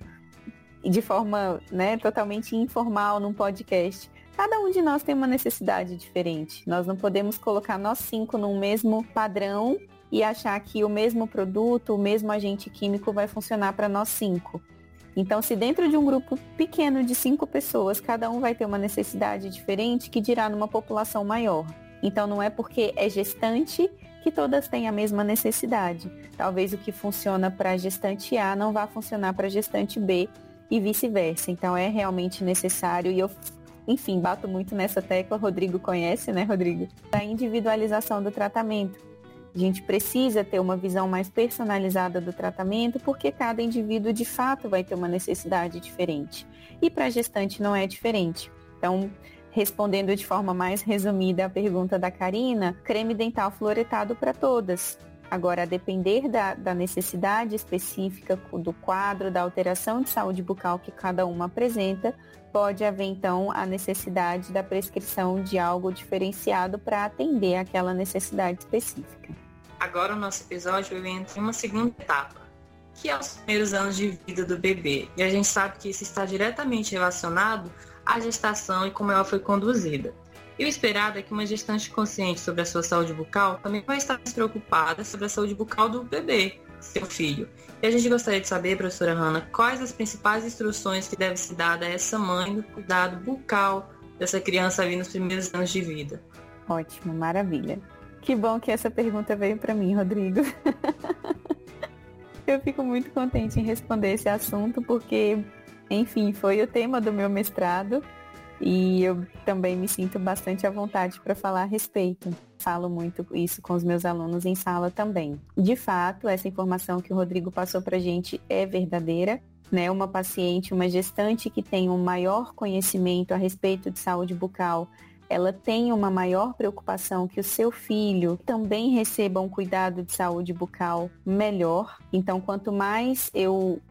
de forma né, totalmente informal num podcast. Cada um de nós tem uma necessidade diferente. Nós não podemos colocar nós cinco num mesmo padrão e achar que o mesmo produto, o mesmo agente químico vai funcionar para nós cinco. Então, se dentro de um grupo pequeno de cinco pessoas, cada um vai ter uma necessidade diferente, que dirá numa população maior. Então, não é porque é gestante que todas têm a mesma necessidade. Talvez o que funciona para gestante A não vá funcionar para gestante B e vice-versa. Então, é realmente necessário, e eu, enfim, bato muito nessa tecla, Rodrigo conhece, né, Rodrigo? A individualização do tratamento a gente precisa ter uma visão mais personalizada do tratamento, porque cada indivíduo de fato vai ter uma necessidade diferente. E para gestante não é diferente. Então, respondendo de forma mais resumida a pergunta da Karina, creme dental fluoretado para todas. Agora, a depender da, da, necessidade específica do quadro, da alteração de saúde bucal que cada uma apresenta, pode haver então a necessidade da prescrição de algo diferenciado para atender aquela necessidade específica. Agora o nosso episódio entra em uma segunda etapa, que é os primeiros anos de vida do bebê. E a gente sabe que isso está diretamente relacionado à gestação e como ela foi conduzida. E o esperado é que uma gestante consciente sobre a sua saúde bucal também vai estar preocupada sobre a saúde bucal do bebê, seu filho. E a gente gostaria de saber, professora Hanna, quais as principais instruções que devem ser dadas a essa mãe no cuidado bucal dessa criança ali nos primeiros anos de vida. Ótimo, maravilha. Que bom que essa pergunta veio para mim, Rodrigo. eu fico muito contente em responder esse assunto porque, enfim, foi o tema do meu mestrado e eu também me sinto bastante à vontade para falar a respeito. Falo muito isso com os meus alunos em sala também. De fato, essa informação que o Rodrigo passou para a gente é verdadeira. Né? Uma paciente, uma gestante que tem um maior conhecimento a respeito de saúde bucal, ela tem uma maior preocupação que o seu filho também receba um cuidado de saúde bucal melhor. Então, quanto mais eu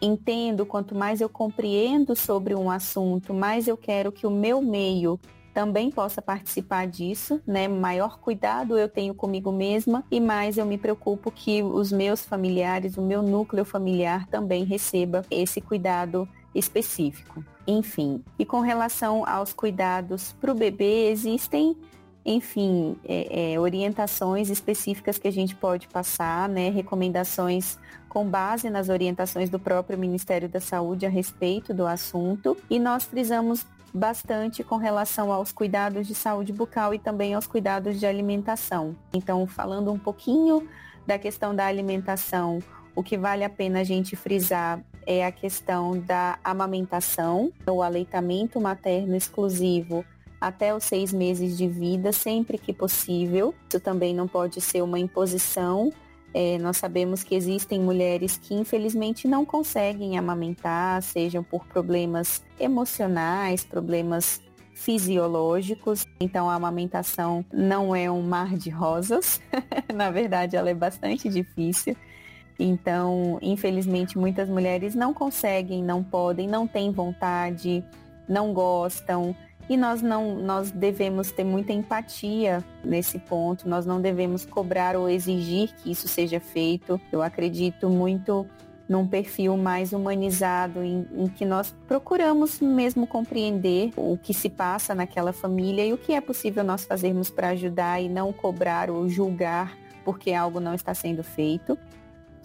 entendo, quanto mais eu compreendo sobre um assunto, mais eu quero que o meu meio também possa participar disso, né? Maior cuidado eu tenho comigo mesma e mais eu me preocupo que os meus familiares, o meu núcleo familiar também receba esse cuidado específico. Enfim, e com relação aos cuidados para o bebê, existem, enfim, é, é, orientações específicas que a gente pode passar, né? Recomendações com base nas orientações do próprio Ministério da Saúde a respeito do assunto. E nós frisamos bastante com relação aos cuidados de saúde bucal e também aos cuidados de alimentação. Então, falando um pouquinho da questão da alimentação, o que vale a pena a gente frisar é a questão da amamentação, o aleitamento materno exclusivo até os seis meses de vida, sempre que possível. Isso também não pode ser uma imposição. É, nós sabemos que existem mulheres que infelizmente não conseguem amamentar, sejam por problemas emocionais, problemas fisiológicos. Então a amamentação não é um mar de rosas. Na verdade, ela é bastante difícil. Então, infelizmente, muitas mulheres não conseguem, não podem, não têm vontade, não gostam. E nós não, nós devemos ter muita empatia nesse ponto. Nós não devemos cobrar ou exigir que isso seja feito. Eu acredito muito num perfil mais humanizado, em, em, que nós procuramos mesmo compreender o que se passa naquela família e o que é possível nós fazermos para ajudar e não cobrar ou julgar porque algo não está sendo feito.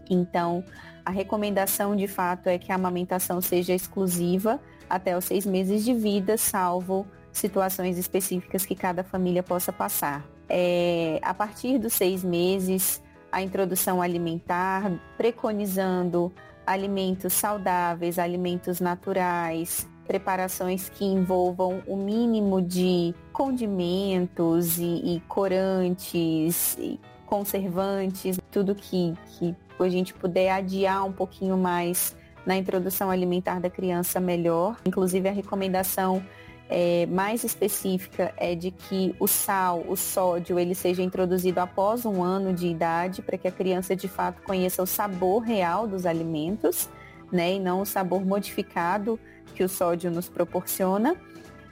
Então, a recomendação de fato é que a amamentação seja exclusiva até os seis meses de vida, salvo situações específicas que cada família possa passar. É, a partir dos seis meses, a introdução alimentar, preconizando alimentos saudáveis, alimentos naturais, preparações que envolvam o mínimo de condimentos e, e corantes, e conservantes, tudo que, que a gente puder adiar um pouquinho mais na introdução alimentar da criança, melhor. Inclusive a recomendação é, mais específica é de que o sal, o sódio, ele seja introduzido após um ano de idade, para que a criança de fato conheça o sabor real dos alimentos, né, e não o sabor modificado que o sódio nos proporciona.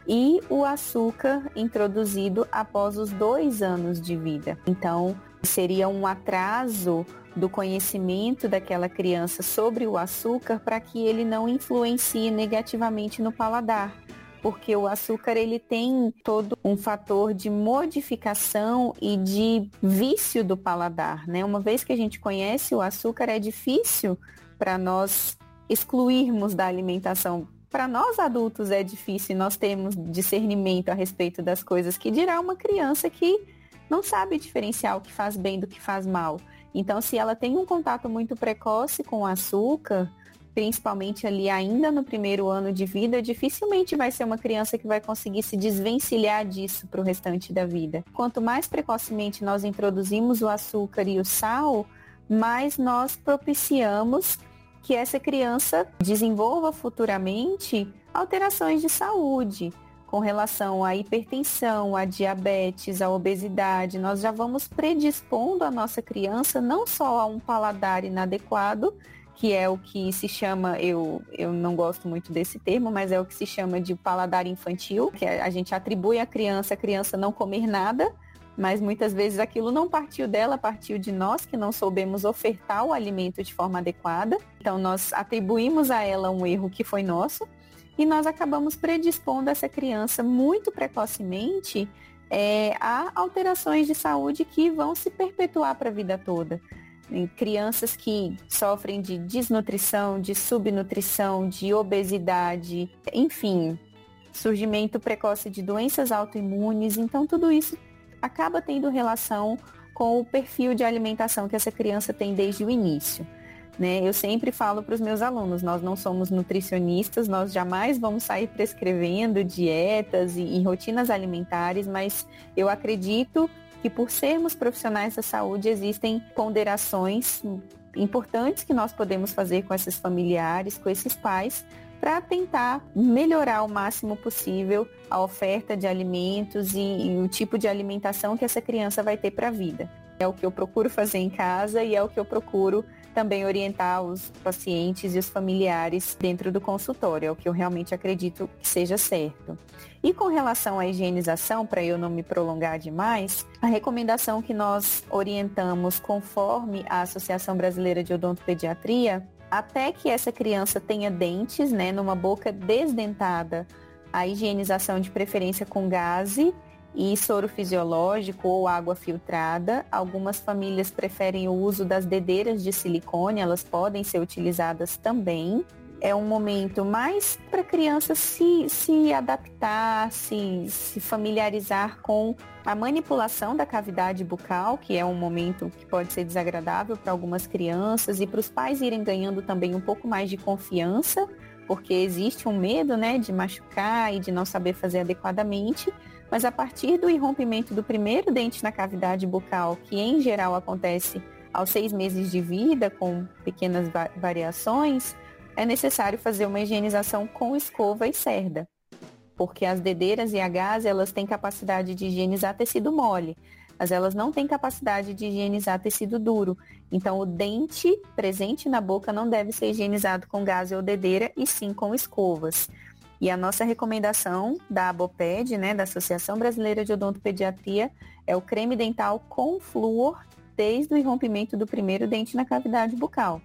E o açúcar introduzido após os dois anos de vida. Então, seria um atraso do conhecimento daquela criança sobre o açúcar para que ele não influencie negativamente no paladar porque o açúcar ele tem todo um fator de modificação e de vício do paladar, né? Uma vez que a gente conhece o açúcar, é difícil para nós excluirmos da alimentação. Para nós adultos é difícil, nós temos discernimento a respeito das coisas que dirá uma criança que não sabe diferenciar o que faz bem do que faz mal. Então, se ela tem um contato muito precoce com o açúcar, principalmente ali ainda no primeiro ano de vida, dificilmente vai ser uma criança que vai conseguir se desvencilhar disso para o restante da vida. Quanto mais precocemente nós introduzimos o açúcar e o sal, mais nós propiciamos que essa criança desenvolva futuramente alterações de saúde com relação à hipertensão, à diabetes, à obesidade. Nós já vamos predispondo a nossa criança não só a um paladar inadequado, que é o que se chama, eu, eu não gosto muito desse termo, mas é o que se chama de paladar infantil, que a gente atribui à criança, a criança não comer nada, mas muitas vezes aquilo não partiu dela, partiu de nós que não soubemos ofertar o alimento de forma adequada. Então nós atribuímos a ela um erro que foi nosso e nós acabamos predispondo essa criança muito precocemente é, a alterações de saúde que vão se perpetuar para a vida toda em crianças que sofrem de desnutrição, de subnutrição, de obesidade, enfim, surgimento precoce de doenças autoimunes. Então, tudo isso acaba tendo relação com o perfil de alimentação que essa criança tem desde o início. Né? Eu sempre falo para os meus alunos, nós não somos nutricionistas, nós jamais vamos sair prescrevendo dietas e, e rotinas alimentares, mas eu acredito que por sermos profissionais da saúde existem ponderações importantes que nós podemos fazer com esses familiares, com esses pais, para tentar melhorar o máximo possível a oferta de alimentos e, e, o tipo de alimentação que essa criança vai ter para a vida. É o que eu procuro fazer em casa e é o que eu procuro também orientar os pacientes e os familiares dentro do consultório, é o que eu realmente acredito que seja certo. E com relação à higienização, para eu não me prolongar demais, a recomendação que nós orientamos conforme a Associação Brasileira de Odontopediatria, até que essa criança tenha dentes, né, numa boca desdentada, a higienização de preferência com gaze e soro fisiológico ou água filtrada. Algumas famílias preferem o uso das dedeiras de silicone, elas podem ser utilizadas também. É um momento mais para a criança se, se adaptar, se, se familiarizar com a manipulação da cavidade bucal, que é um momento que pode ser desagradável para algumas crianças, e para os pais irem ganhando também um pouco mais de confiança, porque existe um medo né, de machucar e de não saber fazer adequadamente mas a partir do irrompimento do primeiro dente na cavidade bucal, que em geral acontece aos seis meses de vida, com pequenas variações, é necessário fazer uma higienização com escova e cerda, porque as dedeiras e a gás, elas têm capacidade de higienizar tecido mole, mas elas não têm capacidade de higienizar tecido duro. Então, o dente presente na boca não deve ser higienizado com gás ou dedeira, e sim com escovas. E a nossa recomendação da ABOPED, né, da Associação Brasileira de Odontopediatria, é o creme dental com flúor desde o irrompimento do primeiro dente na cavidade bucal.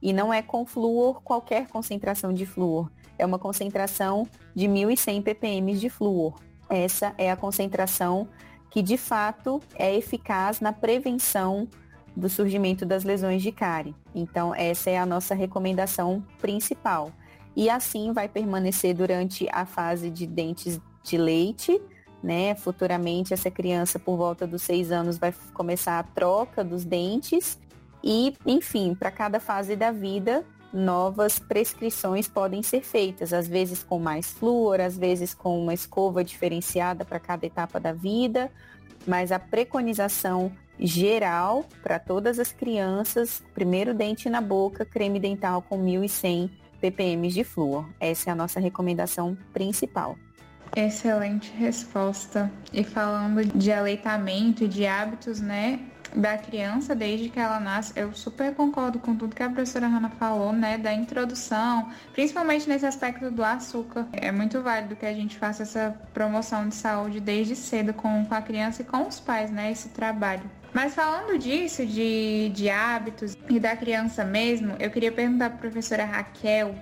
E não é com flúor qualquer concentração de flúor, é uma concentração de 1.100 ppm de flúor. Essa é a concentração que de fato é eficaz na prevenção do surgimento das lesões de cárie. Então, essa é a nossa recomendação principal. E assim vai permanecer durante a fase de dentes de leite, né? Futuramente, essa criança, por volta dos seis anos, vai começar a troca dos dentes. E, enfim, para cada fase da vida, novas prescrições podem ser feitas, às vezes com mais flúor, às vezes com uma escova diferenciada para cada etapa da vida, mas a preconização geral para todas as crianças, primeiro dente na boca, creme dental com 1.100 ppm de flúor. Essa é a nossa recomendação principal. Excelente resposta. E falando de aleitamento e de hábitos, né? Da criança desde que ela nasce. Eu super concordo com tudo que a professora Hanna falou, né? Da introdução, principalmente nesse aspecto do açúcar. É muito válido que a gente faça essa promoção de saúde desde cedo com, com a criança e com os pais, né? Esse trabalho. Mas falando disso, de, de hábitos e da criança mesmo, eu queria perguntar para a professora Raquel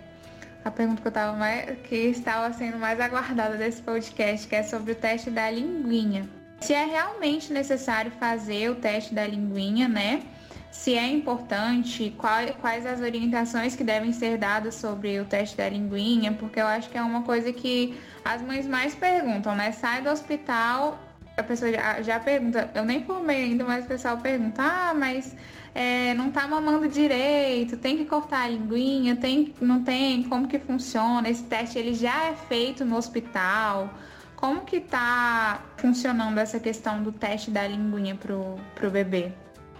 a pergunta que, eu tava mais, que estava sendo mais aguardada desse podcast, que é sobre o teste da linguinha se é realmente necessário fazer o teste da linguinha, né? Se é importante, quais, quais as orientações que devem ser dadas sobre o teste da linguinha, porque eu acho que é uma coisa que as mães mais perguntam, né? Sai do hospital, a pessoa já, já pergunta, eu nem formei ainda, mas o pessoal pergunta, ah, mas é, não tá mamando direito, tem que cortar a linguinha, tem, não tem, como que funciona? Esse teste ele já é feito no hospital como que tá funcionando essa questão do teste da linguinha pro, pro bebê?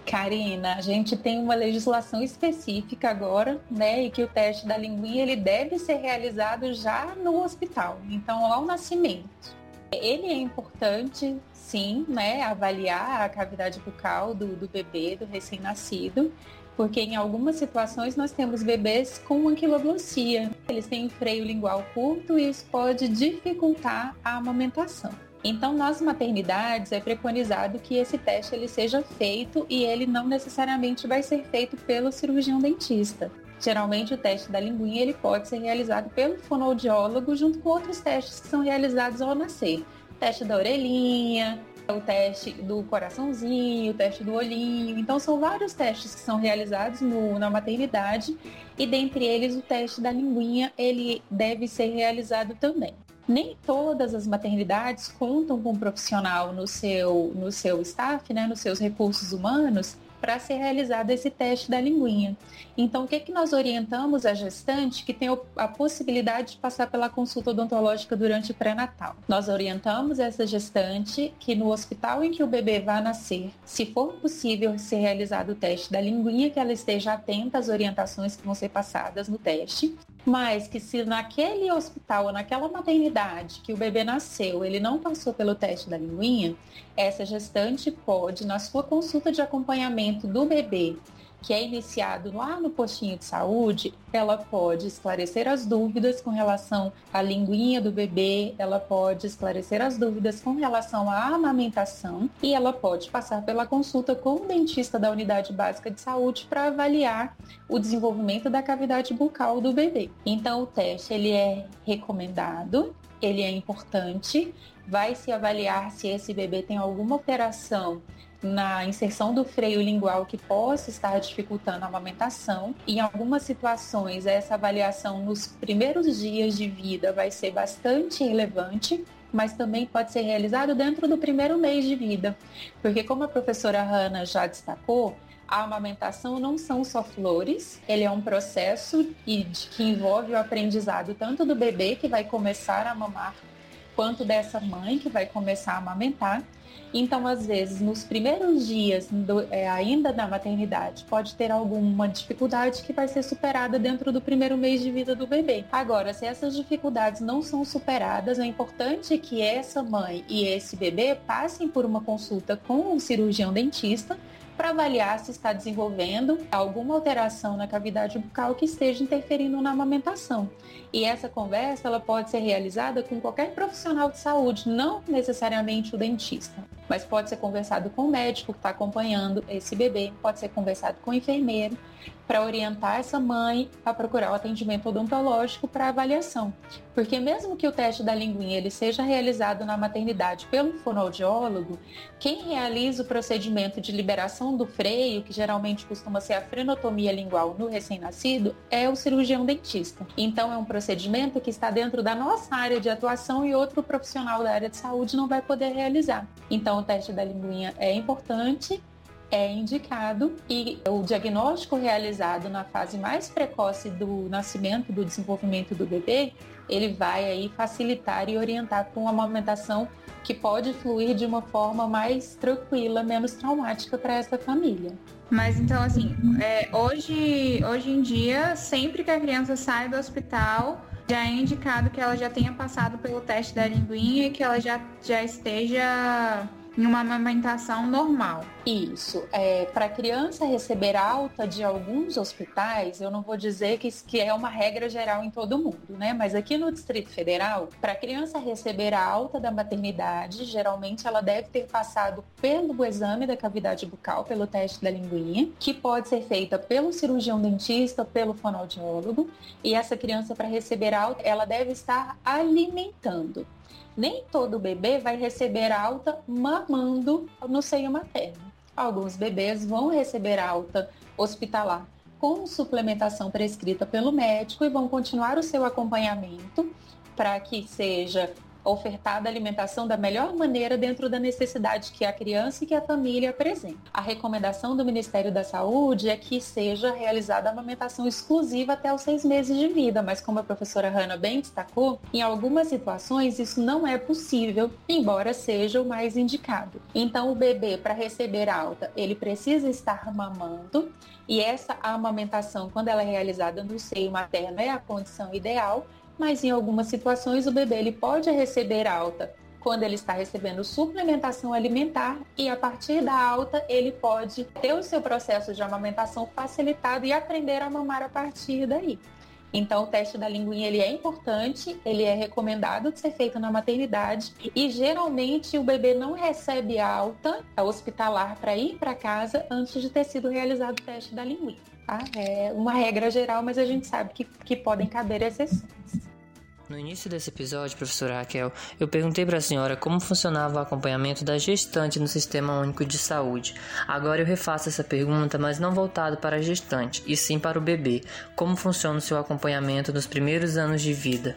Karina, a gente tem uma legislação específica agora, né, e que o teste da linguinha ele deve ser realizado já no hospital, então ao nascimento. Ele é importante, sim, né, avaliar a cavidade bucal do, do bebê, do recém-nascido, porque em algumas situações nós temos bebês com anquiloglossia. Eles têm freio lingual curto e isso pode dificultar a amamentação. Então, nas maternidades é preconizado que esse teste ele seja feito e ele não necessariamente vai ser feito pelo cirurgião dentista. Geralmente o teste da linguinha ele pode ser realizado pelo fonoaudiólogo junto com outros testes que são realizados ao nascer. teste da orelhinha, o teste do coraçãozinho, o teste do olhinho. Então são vários testes que são realizados no, na maternidade e dentre eles o teste da linguinha ele deve ser realizado também. Nem todas as maternidades contam com um profissional no seu, no seu staff, né, nos seus recursos humanos, para ser realizado esse teste da linguinha. Então, o que, que nós orientamos a gestante que tem a possibilidade de passar pela consulta odontológica durante o pré-natal? Nós orientamos essa gestante que no hospital em que o bebê vai nascer, se for possível ser realizado o teste da linguinha, que ela esteja atenta às orientações que vão ser passadas no teste mas que se naquele hospital ou naquela maternidade que o bebê nasceu, ele não passou pelo teste da linguinha, essa gestante pode, na sua consulta de acompanhamento do bebê, que é iniciado lá no postinho de saúde, ela pode esclarecer as dúvidas com relação à linguinha do bebê, ela pode esclarecer as dúvidas com relação à amamentação e ela pode passar pela consulta com o dentista da unidade básica de saúde para avaliar o desenvolvimento da cavidade bucal do bebê. Então o teste ele é recomendado, ele é importante, vai se avaliar se esse bebê tem alguma alteração na inserção do freio lingual que possa estar dificultando a amamentação. Em algumas situações, essa avaliação nos primeiros dias de vida vai ser bastante relevante, mas também pode ser realizado dentro do primeiro mês de vida, porque como a professora Hanna já destacou, a amamentação não são só flores, ele é um processo que envolve o aprendizado tanto do bebê que vai começar a mamar, quanto dessa mãe que vai começar a amamentar. Então, às vezes, nos primeiros dias, do, é, ainda na maternidade, pode ter alguma dificuldade que vai ser superada dentro do primeiro mês de vida do bebê. Agora, se essas dificuldades não são superadas, é importante que essa mãe e esse bebê passem por uma consulta com o cirurgião dentista para avaliar se está desenvolvendo alguma alteração na cavidade bucal que esteja interferindo na amamentação. E essa conversa ela pode ser realizada com qualquer profissional de saúde, não necessariamente o dentista. mas pode ser conversado com o médico que está acompanhando esse bebê, pode ser conversado com o enfermeiro para orientar essa mãe a procurar o atendimento odontológico para avaliação. Porque mesmo que o teste da linguinha ele seja realizado na maternidade pelo fonoaudiólogo, quem realiza o procedimento de liberação do freio, que geralmente costuma ser a frenotomia lingual no recém-nascido, é o cirurgião dentista. Então é um procedimento que está dentro da nossa área de atuação e outro profissional da área de saúde não vai poder realizar. Então o teste da linguinha é importante é indicado e o diagnóstico realizado na fase mais precoce do nascimento, do desenvolvimento do bebê, ele vai aí facilitar e orientar para uma amamentação que pode fluir de uma forma mais tranquila, menos traumática para essa família. Mas então, assim, é, hoje, hoje em dia, sempre que a criança sai do hospital, já é indicado que ela já tenha passado pelo teste da linguinha e que ela já, já esteja em uma amamentação normal. Isso. É, para a criança receber alta de alguns hospitais, eu não vou dizer que, que é uma regra geral em todo mundo, né? Mas aqui no Distrito Federal, para a criança receber a alta da maternidade, geralmente ela deve ter passado pelo exame da cavidade bucal, pelo teste da linguinha, que pode ser feita pelo cirurgião dentista, pelo fonoaudiólogo. E essa criança, para receber alta, ela deve estar alimentando nem todo bebê vai receber alta mamando no seio materno. Alguns bebês vão receber alta hospitalar com suplementação prescrita pelo médico e vão continuar o seu acompanhamento para que seja ofertada a alimentação da melhor maneira dentro da necessidade que a criança e que a família apresentam. A recomendação do Ministério da Saúde é que seja realizada a amamentação exclusiva até os seis meses de vida, mas como a professora Hanna bem destacou, em algumas situações isso não é possível, embora seja o mais indicado. Então o bebê, para receber alta, ele precisa estar mamando e essa amamentação, quando ela é realizada no seio materno, é a condição ideal mas em algumas situações o bebê ele pode receber alta quando ele está recebendo suplementação alimentar e a partir da alta ele pode ter o seu processo de amamentação facilitado e aprender a mamar a partir daí. Então o teste da linguinha ele é importante, ele é recomendado de ser feito na maternidade e geralmente o bebê não recebe alta hospitalar para ir para casa antes de ter sido realizado o teste da linguinha. Tá? É uma regra geral, mas a gente sabe que, que podem caber exceções. No início desse episódio, professora Raquel, eu perguntei para a senhora como funcionava o acompanhamento da gestante no Sistema Único de Saúde. Agora eu refaço essa pergunta, mas não voltado para a gestante, e sim para o bebê. Como funciona o seu acompanhamento nos primeiros anos de vida?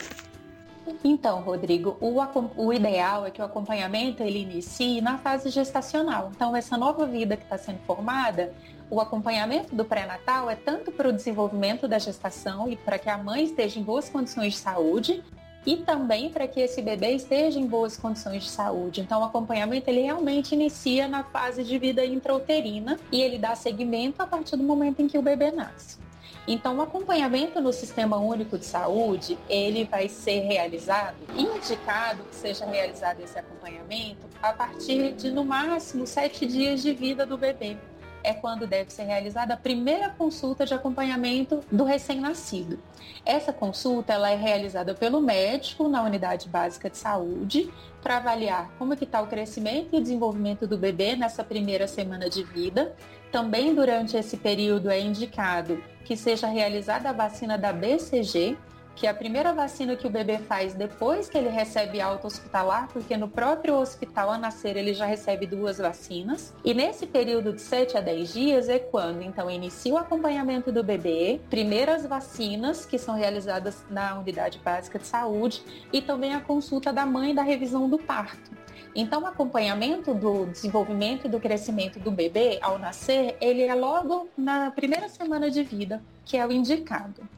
Então, Rodrigo, o, o, ideal é que o acompanhamento ele inicie na fase gestacional. Então, essa nova vida que está sendo formada, o acompanhamento do pré-natal é tanto para o desenvolvimento da gestação e para que a mãe esteja em boas condições de saúde, e também para que esse bebê esteja em boas condições de saúde. Então, o acompanhamento ele realmente inicia na fase de vida intrauterina e ele dá seguimento a partir do momento em que o bebê nasce. Então, o acompanhamento no Sistema Único de Saúde, ele vai ser realizado, indicado que seja realizado esse acompanhamento a partir de, no máximo, sete dias de vida do bebê é quando deve ser realizada a primeira consulta de acompanhamento do recém-nascido. Essa consulta ela é realizada pelo médico na unidade básica de saúde para avaliar como é que está o crescimento e o desenvolvimento do bebê nessa primeira semana de vida. Também durante esse período é indicado que seja realizada a vacina da BCG, que é a primeira vacina que o bebê faz depois que ele recebe alta hospitalar, porque no próprio hospital a nascer ele já recebe duas vacinas. E nesse período de 7 a 10 dias é quando então inicia o acompanhamento do bebê, primeiras vacinas que são realizadas na unidade básica de saúde e também a consulta da mãe da revisão do parto. Então, o acompanhamento do desenvolvimento e do crescimento do bebê ao nascer, ele é logo na primeira semana de vida, que é o indicado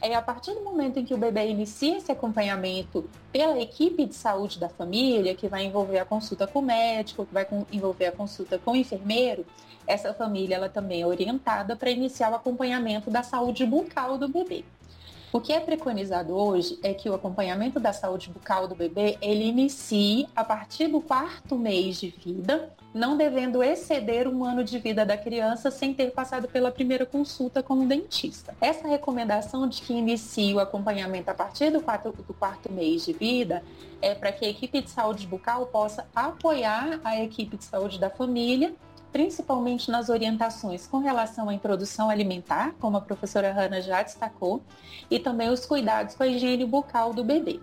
é a partir do momento em que o bebê inicia esse acompanhamento pela equipe de saúde da família, que vai envolver a consulta com o médico, que vai envolver a consulta com o enfermeiro, essa família ela também é orientada para iniciar o acompanhamento da saúde bucal do bebê. O que é preconizado hoje é que o acompanhamento da saúde bucal do bebê ele inicie a partir do quarto mês de vida, não devendo exceder um ano de vida da criança sem ter passado pela primeira consulta com o dentista. Essa recomendação de que inicie o acompanhamento a partir do quarto, do quarto mês de vida é para que a equipe de saúde bucal possa apoiar a equipe de saúde da família principalmente nas orientações com relação à introdução alimentar, como a professora Hanna já destacou, e também os cuidados com a higiene bucal do bebê.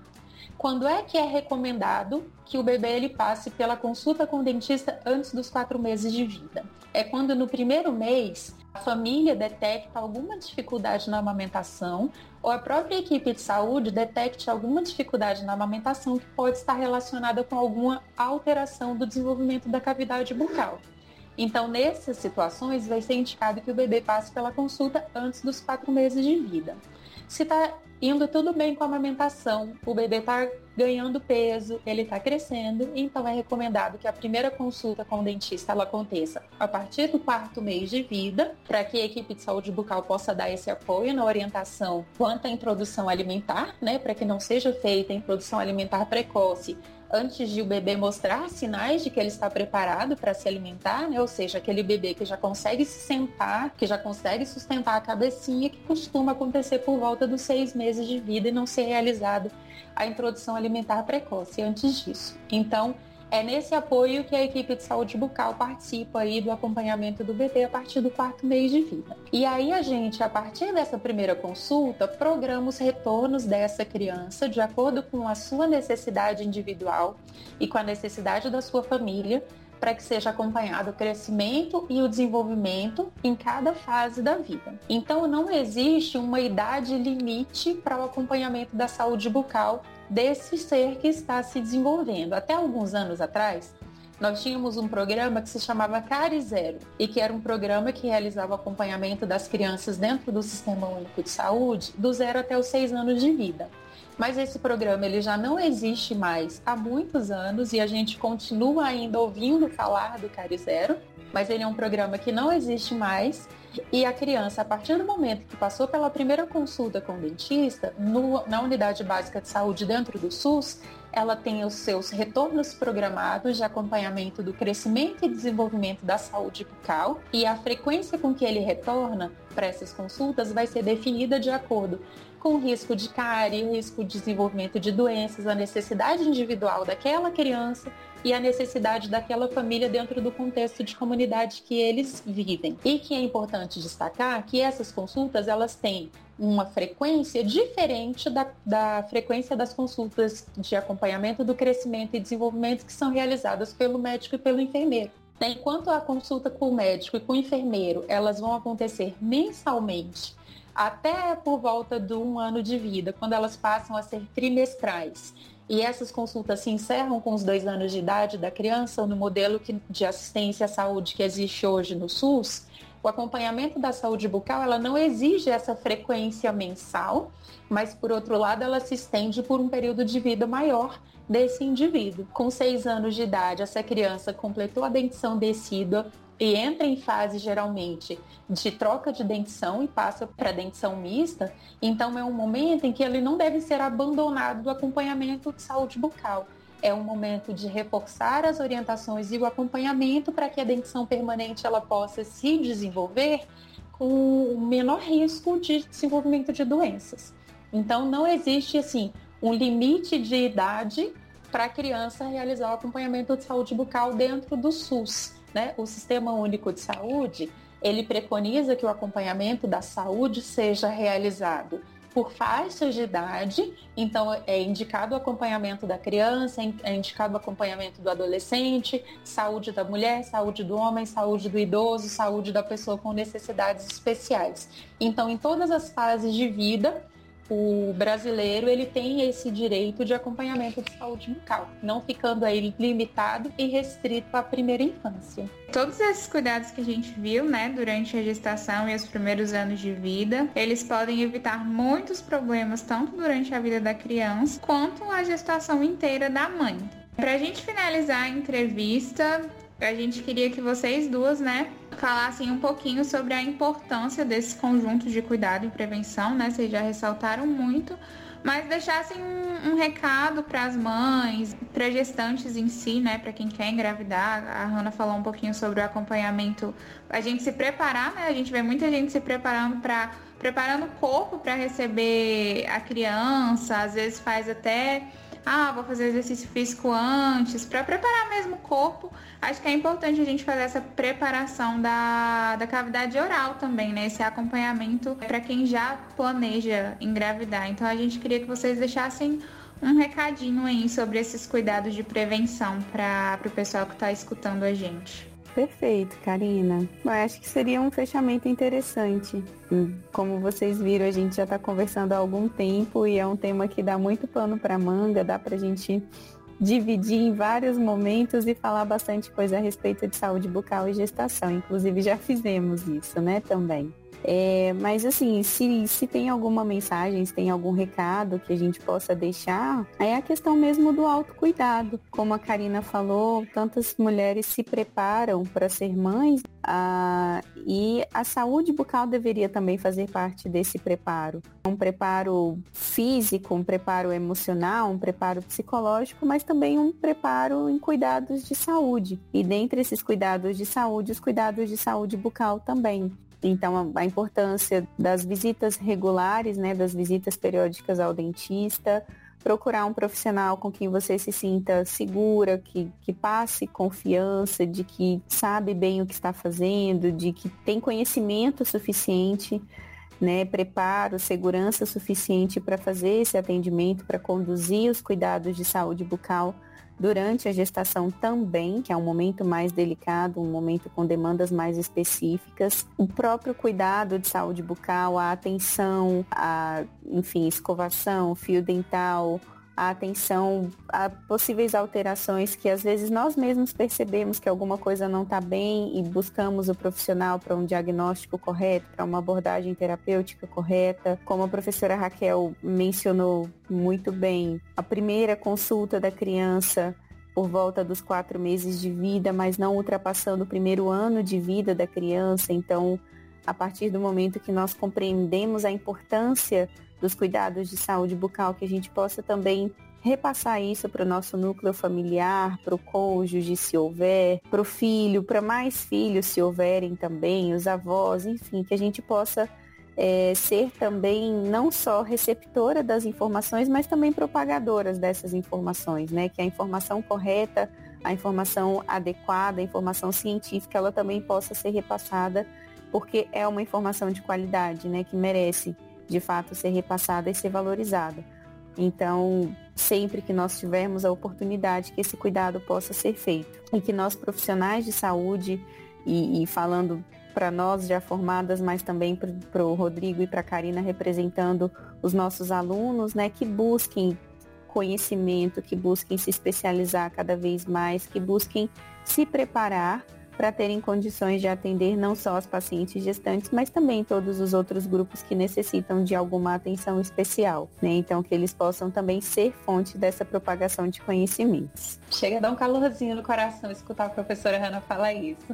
Quando é que é recomendado que o bebê ele passe pela consulta com o dentista antes dos quatro meses de vida? É quando no primeiro mês a família detecta alguma dificuldade na amamentação ou a própria equipe de saúde detecte alguma dificuldade na amamentação que pode estar relacionada com alguma alteração do desenvolvimento da cavidade bucal. Então, nessas situações, vai ser indicado que o bebê passe pela consulta antes dos quatro meses de vida. Se está indo tudo bem com a amamentação, o bebê está ganhando peso, ele está crescendo, então é recomendado que a primeira consulta com o dentista ela aconteça a partir do quarto mês de vida, para que a equipe de saúde bucal possa dar esse apoio na orientação quanto à introdução alimentar, né, para que não seja feita a introdução alimentar precoce antes de o bebê mostrar sinais de que ele está preparado para se alimentar, né? Ou seja, aquele bebê que já consegue se sentar, que já consegue sustentar a cabecinha, que costuma acontecer por volta dos seis meses de vida e não ser realizado a introdução alimentar precoce antes disso. Então, é nesse apoio que a equipe de saúde bucal participa aí do acompanhamento do bebê a partir do quarto mês de vida. E aí a gente, a partir dessa primeira consulta, programa os retornos dessa criança de acordo com a sua necessidade individual e com a necessidade da sua família para que seja acompanhado o crescimento e o desenvolvimento em cada fase da vida. Então, não existe uma idade limite para o acompanhamento da saúde bucal desse ser que está se desenvolvendo. Até alguns anos atrás, nós tínhamos um programa que se chamava Cari Zero e que era um programa que realizava acompanhamento das crianças dentro do Sistema Único de Saúde do zero até os seis anos de vida. Mas esse programa ele já não existe mais há muitos anos e a gente continua ainda ouvindo falar do Cari Zero, mas ele é um programa que não existe mais. E a criança, a partir do momento que passou pela primeira consulta com o dentista, no, na unidade básica de saúde dentro do SUS, ela tem os seus retornos programados de acompanhamento do crescimento e desenvolvimento da saúde bucal. E a frequência com que ele retorna para essas consultas vai ser definida de acordo com risco de cárie, risco de desenvolvimento de doenças, a necessidade individual daquela criança e a necessidade daquela família dentro do contexto de comunidade que eles vivem. E que é importante destacar que essas consultas elas têm uma frequência diferente da, da frequência das consultas de acompanhamento do crescimento e desenvolvimento que são realizadas pelo médico e pelo enfermeiro. Enquanto a consulta com o médico e com o enfermeiro elas vão acontecer mensalmente até por volta de um ano de vida, quando elas passam a ser trimestrais. E essas consultas se encerram com os dois anos de idade da criança, no modelo de assistência à saúde que existe hoje no SUS, o acompanhamento da saúde bucal ela não exige essa frequência mensal, mas por outro lado ela se estende por um período de vida maior desse indivíduo. Com seis anos de idade, essa criança completou a dentição decídua, e entra em fase geralmente de troca de dentição e passa para dentição mista, então é um momento em que ele não deve ser abandonado do acompanhamento de saúde bucal. É um momento de reforçar as orientações e o acompanhamento para que a dentição permanente ela possa se desenvolver com o menor risco de desenvolvimento de doenças. Então não existe assim um limite de idade para a criança realizar o acompanhamento de saúde bucal dentro do SUS né? O Sistema Único de Saúde, ele preconiza que o acompanhamento da saúde seja realizado por faixas de idade, então é indicado o acompanhamento da criança, é indicado o acompanhamento do adolescente, saúde da mulher, saúde do homem, saúde do idoso, saúde da pessoa com necessidades especiais. Então, em todas as fases de vida, o brasileiro ele tem esse direito de acompanhamento de saúde bucal, não ficando aí limitado e restrito à primeira infância. Todos esses cuidados que a gente viu, né, durante a gestação e os primeiros anos de vida, eles podem evitar muitos problemas tanto durante a vida da criança quanto a gestação inteira da mãe. Para a gente finalizar a entrevista, a gente queria que vocês duas, né, falassem um pouquinho sobre a importância desse conjunto de cuidado e prevenção, né? Vocês já ressaltaram muito, mas deixassem um, um recado para as mães, para gestantes em si, né, para quem quer engravidar. A Hanna falou um pouquinho sobre o acompanhamento, a gente se preparar, né? A gente vê muita gente se preparando para preparando o corpo para receber a criança, às vezes faz até ah, vou fazer exercício físico antes, para preparar mesmo o corpo. Acho que é importante a gente fazer essa preparação da, da cavidade oral também, né? Esse acompanhamento para quem já planeja engravidar. Então a gente queria que vocês deixassem um recadinho aí sobre esses cuidados de prevenção para o pessoal que está escutando a gente. Perfeito, Karina. Bom, acho que seria um fechamento interessante. Hum, como vocês viram, a gente já está conversando há algum tempo e é um tema que dá muito pano para manga, dá para a gente dividir em vários momentos e falar bastante coisa a respeito de saúde bucal e gestação. Inclusive já fizemos isso, né, também. É, mas assim, se, se tem alguma mensagem, se tem algum recado que a gente possa deixar, é a questão mesmo do autocuidado. Como a Karina falou, tantas mulheres se preparam para ser mães ah, e a saúde bucal deveria também fazer parte desse preparo. Um preparo físico, um preparo emocional, um preparo psicológico, mas também um preparo em cuidados de saúde. E dentre esses cuidados de saúde, os cuidados de saúde bucal também. Então, a, importância das visitas regulares, né, das visitas periódicas ao dentista, procurar um profissional com quem você se sinta segura, que, que passe confiança, de que sabe bem o que está fazendo, de que tem conhecimento suficiente, né, preparo, segurança suficiente para fazer esse atendimento, para conduzir os cuidados de saúde bucal durante a gestação também, que é um momento mais delicado, um momento com demandas mais específicas. O próprio cuidado de saúde bucal, a atenção, a, enfim, escovação, fio dental, a atenção a possíveis alterações que às vezes nós mesmos percebemos que alguma coisa não está bem e buscamos o profissional para um diagnóstico correto, para uma abordagem terapêutica correta. Como a professora Raquel mencionou muito bem, a primeira consulta da criança por volta dos quatro meses de vida, mas não ultrapassando o primeiro ano de vida da criança. Então, a partir do momento que nós compreendemos a importância dos cuidados de saúde bucal, que a gente possa também repassar isso para o nosso núcleo familiar, para o cônjuge, se houver, para o filho, para mais filhos, se houverem também, os avós, enfim, que a gente possa é, ser também não só receptora das informações, mas também propagadoras dessas informações, né? Que a informação correta, a informação adequada, a informação científica, ela também possa ser repassada, porque é uma informação de qualidade, né? Que merece de fato ser repassada e ser valorizada. Então, sempre que nós tivermos a oportunidade que esse cuidado possa ser feito e que nós profissionais de saúde e, e falando para nós já formadas, mas também para o Rodrigo e para a Karina representando os nossos alunos, né, que busquem conhecimento, que busquem se especializar cada vez mais, que busquem se preparar para terem condições de atender não só as pacientes gestantes, mas também todos os outros grupos que necessitam de alguma atenção especial. Né? Então, que eles possam também ser fonte dessa propagação de conhecimentos. Chega a dar um calorzinho no coração escutar a professora Hanna falar isso.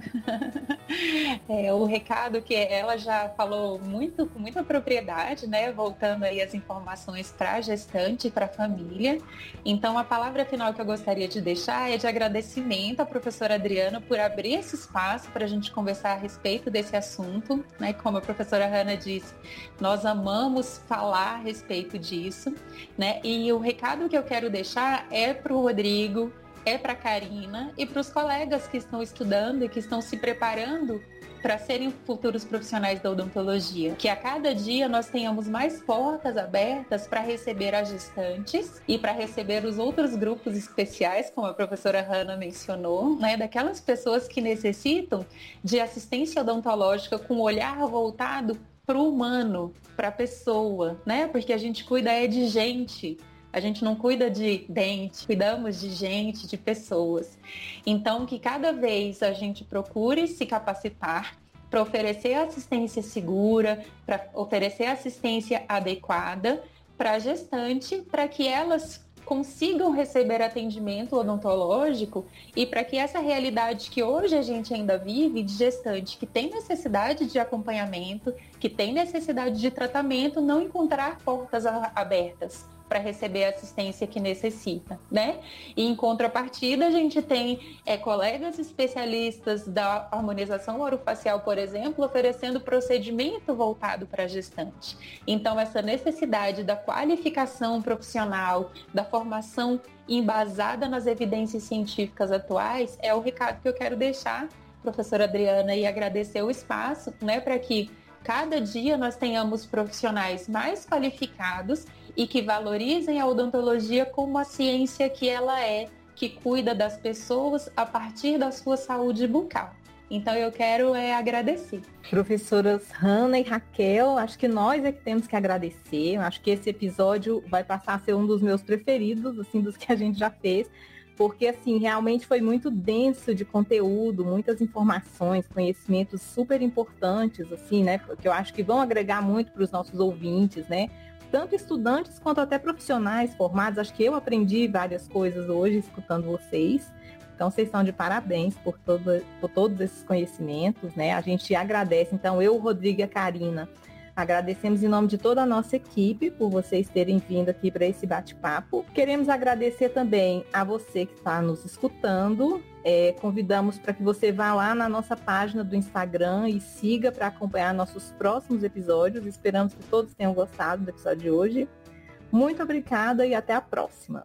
é, o recado que ela já falou muito com muita propriedade, né? Voltando aí as informações para gestante, para família. Então, a palavra final que eu gostaria de deixar é de agradecimento à professora Adriana por abrir esse espaço para a gente conversar a respeito desse assunto. Né? Como a professora Hanna disse, nós amamos falar a respeito disso. Né? E o recado que eu quero deixar é para o Rodrigo, é para a Karina e para os colegas que estão estudando e que estão se preparando para serem futuros profissionais da odontologia. Que a cada dia nós tenhamos mais portas abertas para receber as gestantes e para receber os outros grupos especiais, como a professora Hanna mencionou, né, daquelas pessoas que necessitam de assistência odontológica com o olhar voltado para o humano, para a pessoa, né? Porque a gente cuida é de gente, a gente não cuida de dente, cuidamos de gente, de pessoas. Então, que cada vez a gente procure se capacitar para oferecer assistência segura, para oferecer assistência adequada para a gestante, para que elas consigam receber atendimento odontológico e para que essa realidade que hoje a gente ainda vive de gestante que tem necessidade de acompanhamento, que tem necessidade de tratamento, não encontrar portas abertas para receber a assistência que necessita, né? E em contrapartida, a gente tem é, colegas especialistas da harmonização orofacial, por exemplo, oferecendo procedimento voltado para a gestante. Então, essa necessidade da qualificação profissional, da formação embasada nas evidências científicas atuais, é o recado que eu quero deixar, professora Adriana, e agradecer o espaço, né, para que cada dia nós tenhamos profissionais mais qualificados e que valorizem a odontologia como a ciência que ela é, que cuida das pessoas a partir da sua saúde bucal. Então eu quero é, agradecer. Professoras Hanna e Raquel, acho que nós é que temos que agradecer. Acho que esse episódio vai passar a ser um dos meus preferidos, assim, dos que a gente já fez, porque assim, realmente foi muito denso de conteúdo, muitas informações, conhecimentos super importantes, assim, né? Que eu acho que vão agregar muito para os nossos ouvintes, né? Tanto estudantes quanto até profissionais formados. Acho que eu aprendi várias coisas hoje escutando vocês. Então, vocês estão de parabéns por, todo, por todos esses conhecimentos, né? A gente agradece. Então, eu, Rodrigo e a Karina, Agradecemos em nome de toda a nossa equipe por vocês terem vindo aqui para esse bate-papo. Queremos agradecer também a você que está nos escutando. É, convidamos para que você vá lá na nossa página do Instagram e siga para acompanhar nossos próximos episódios. Esperamos que todos tenham gostado do episódio de hoje. Muito obrigada e até a próxima.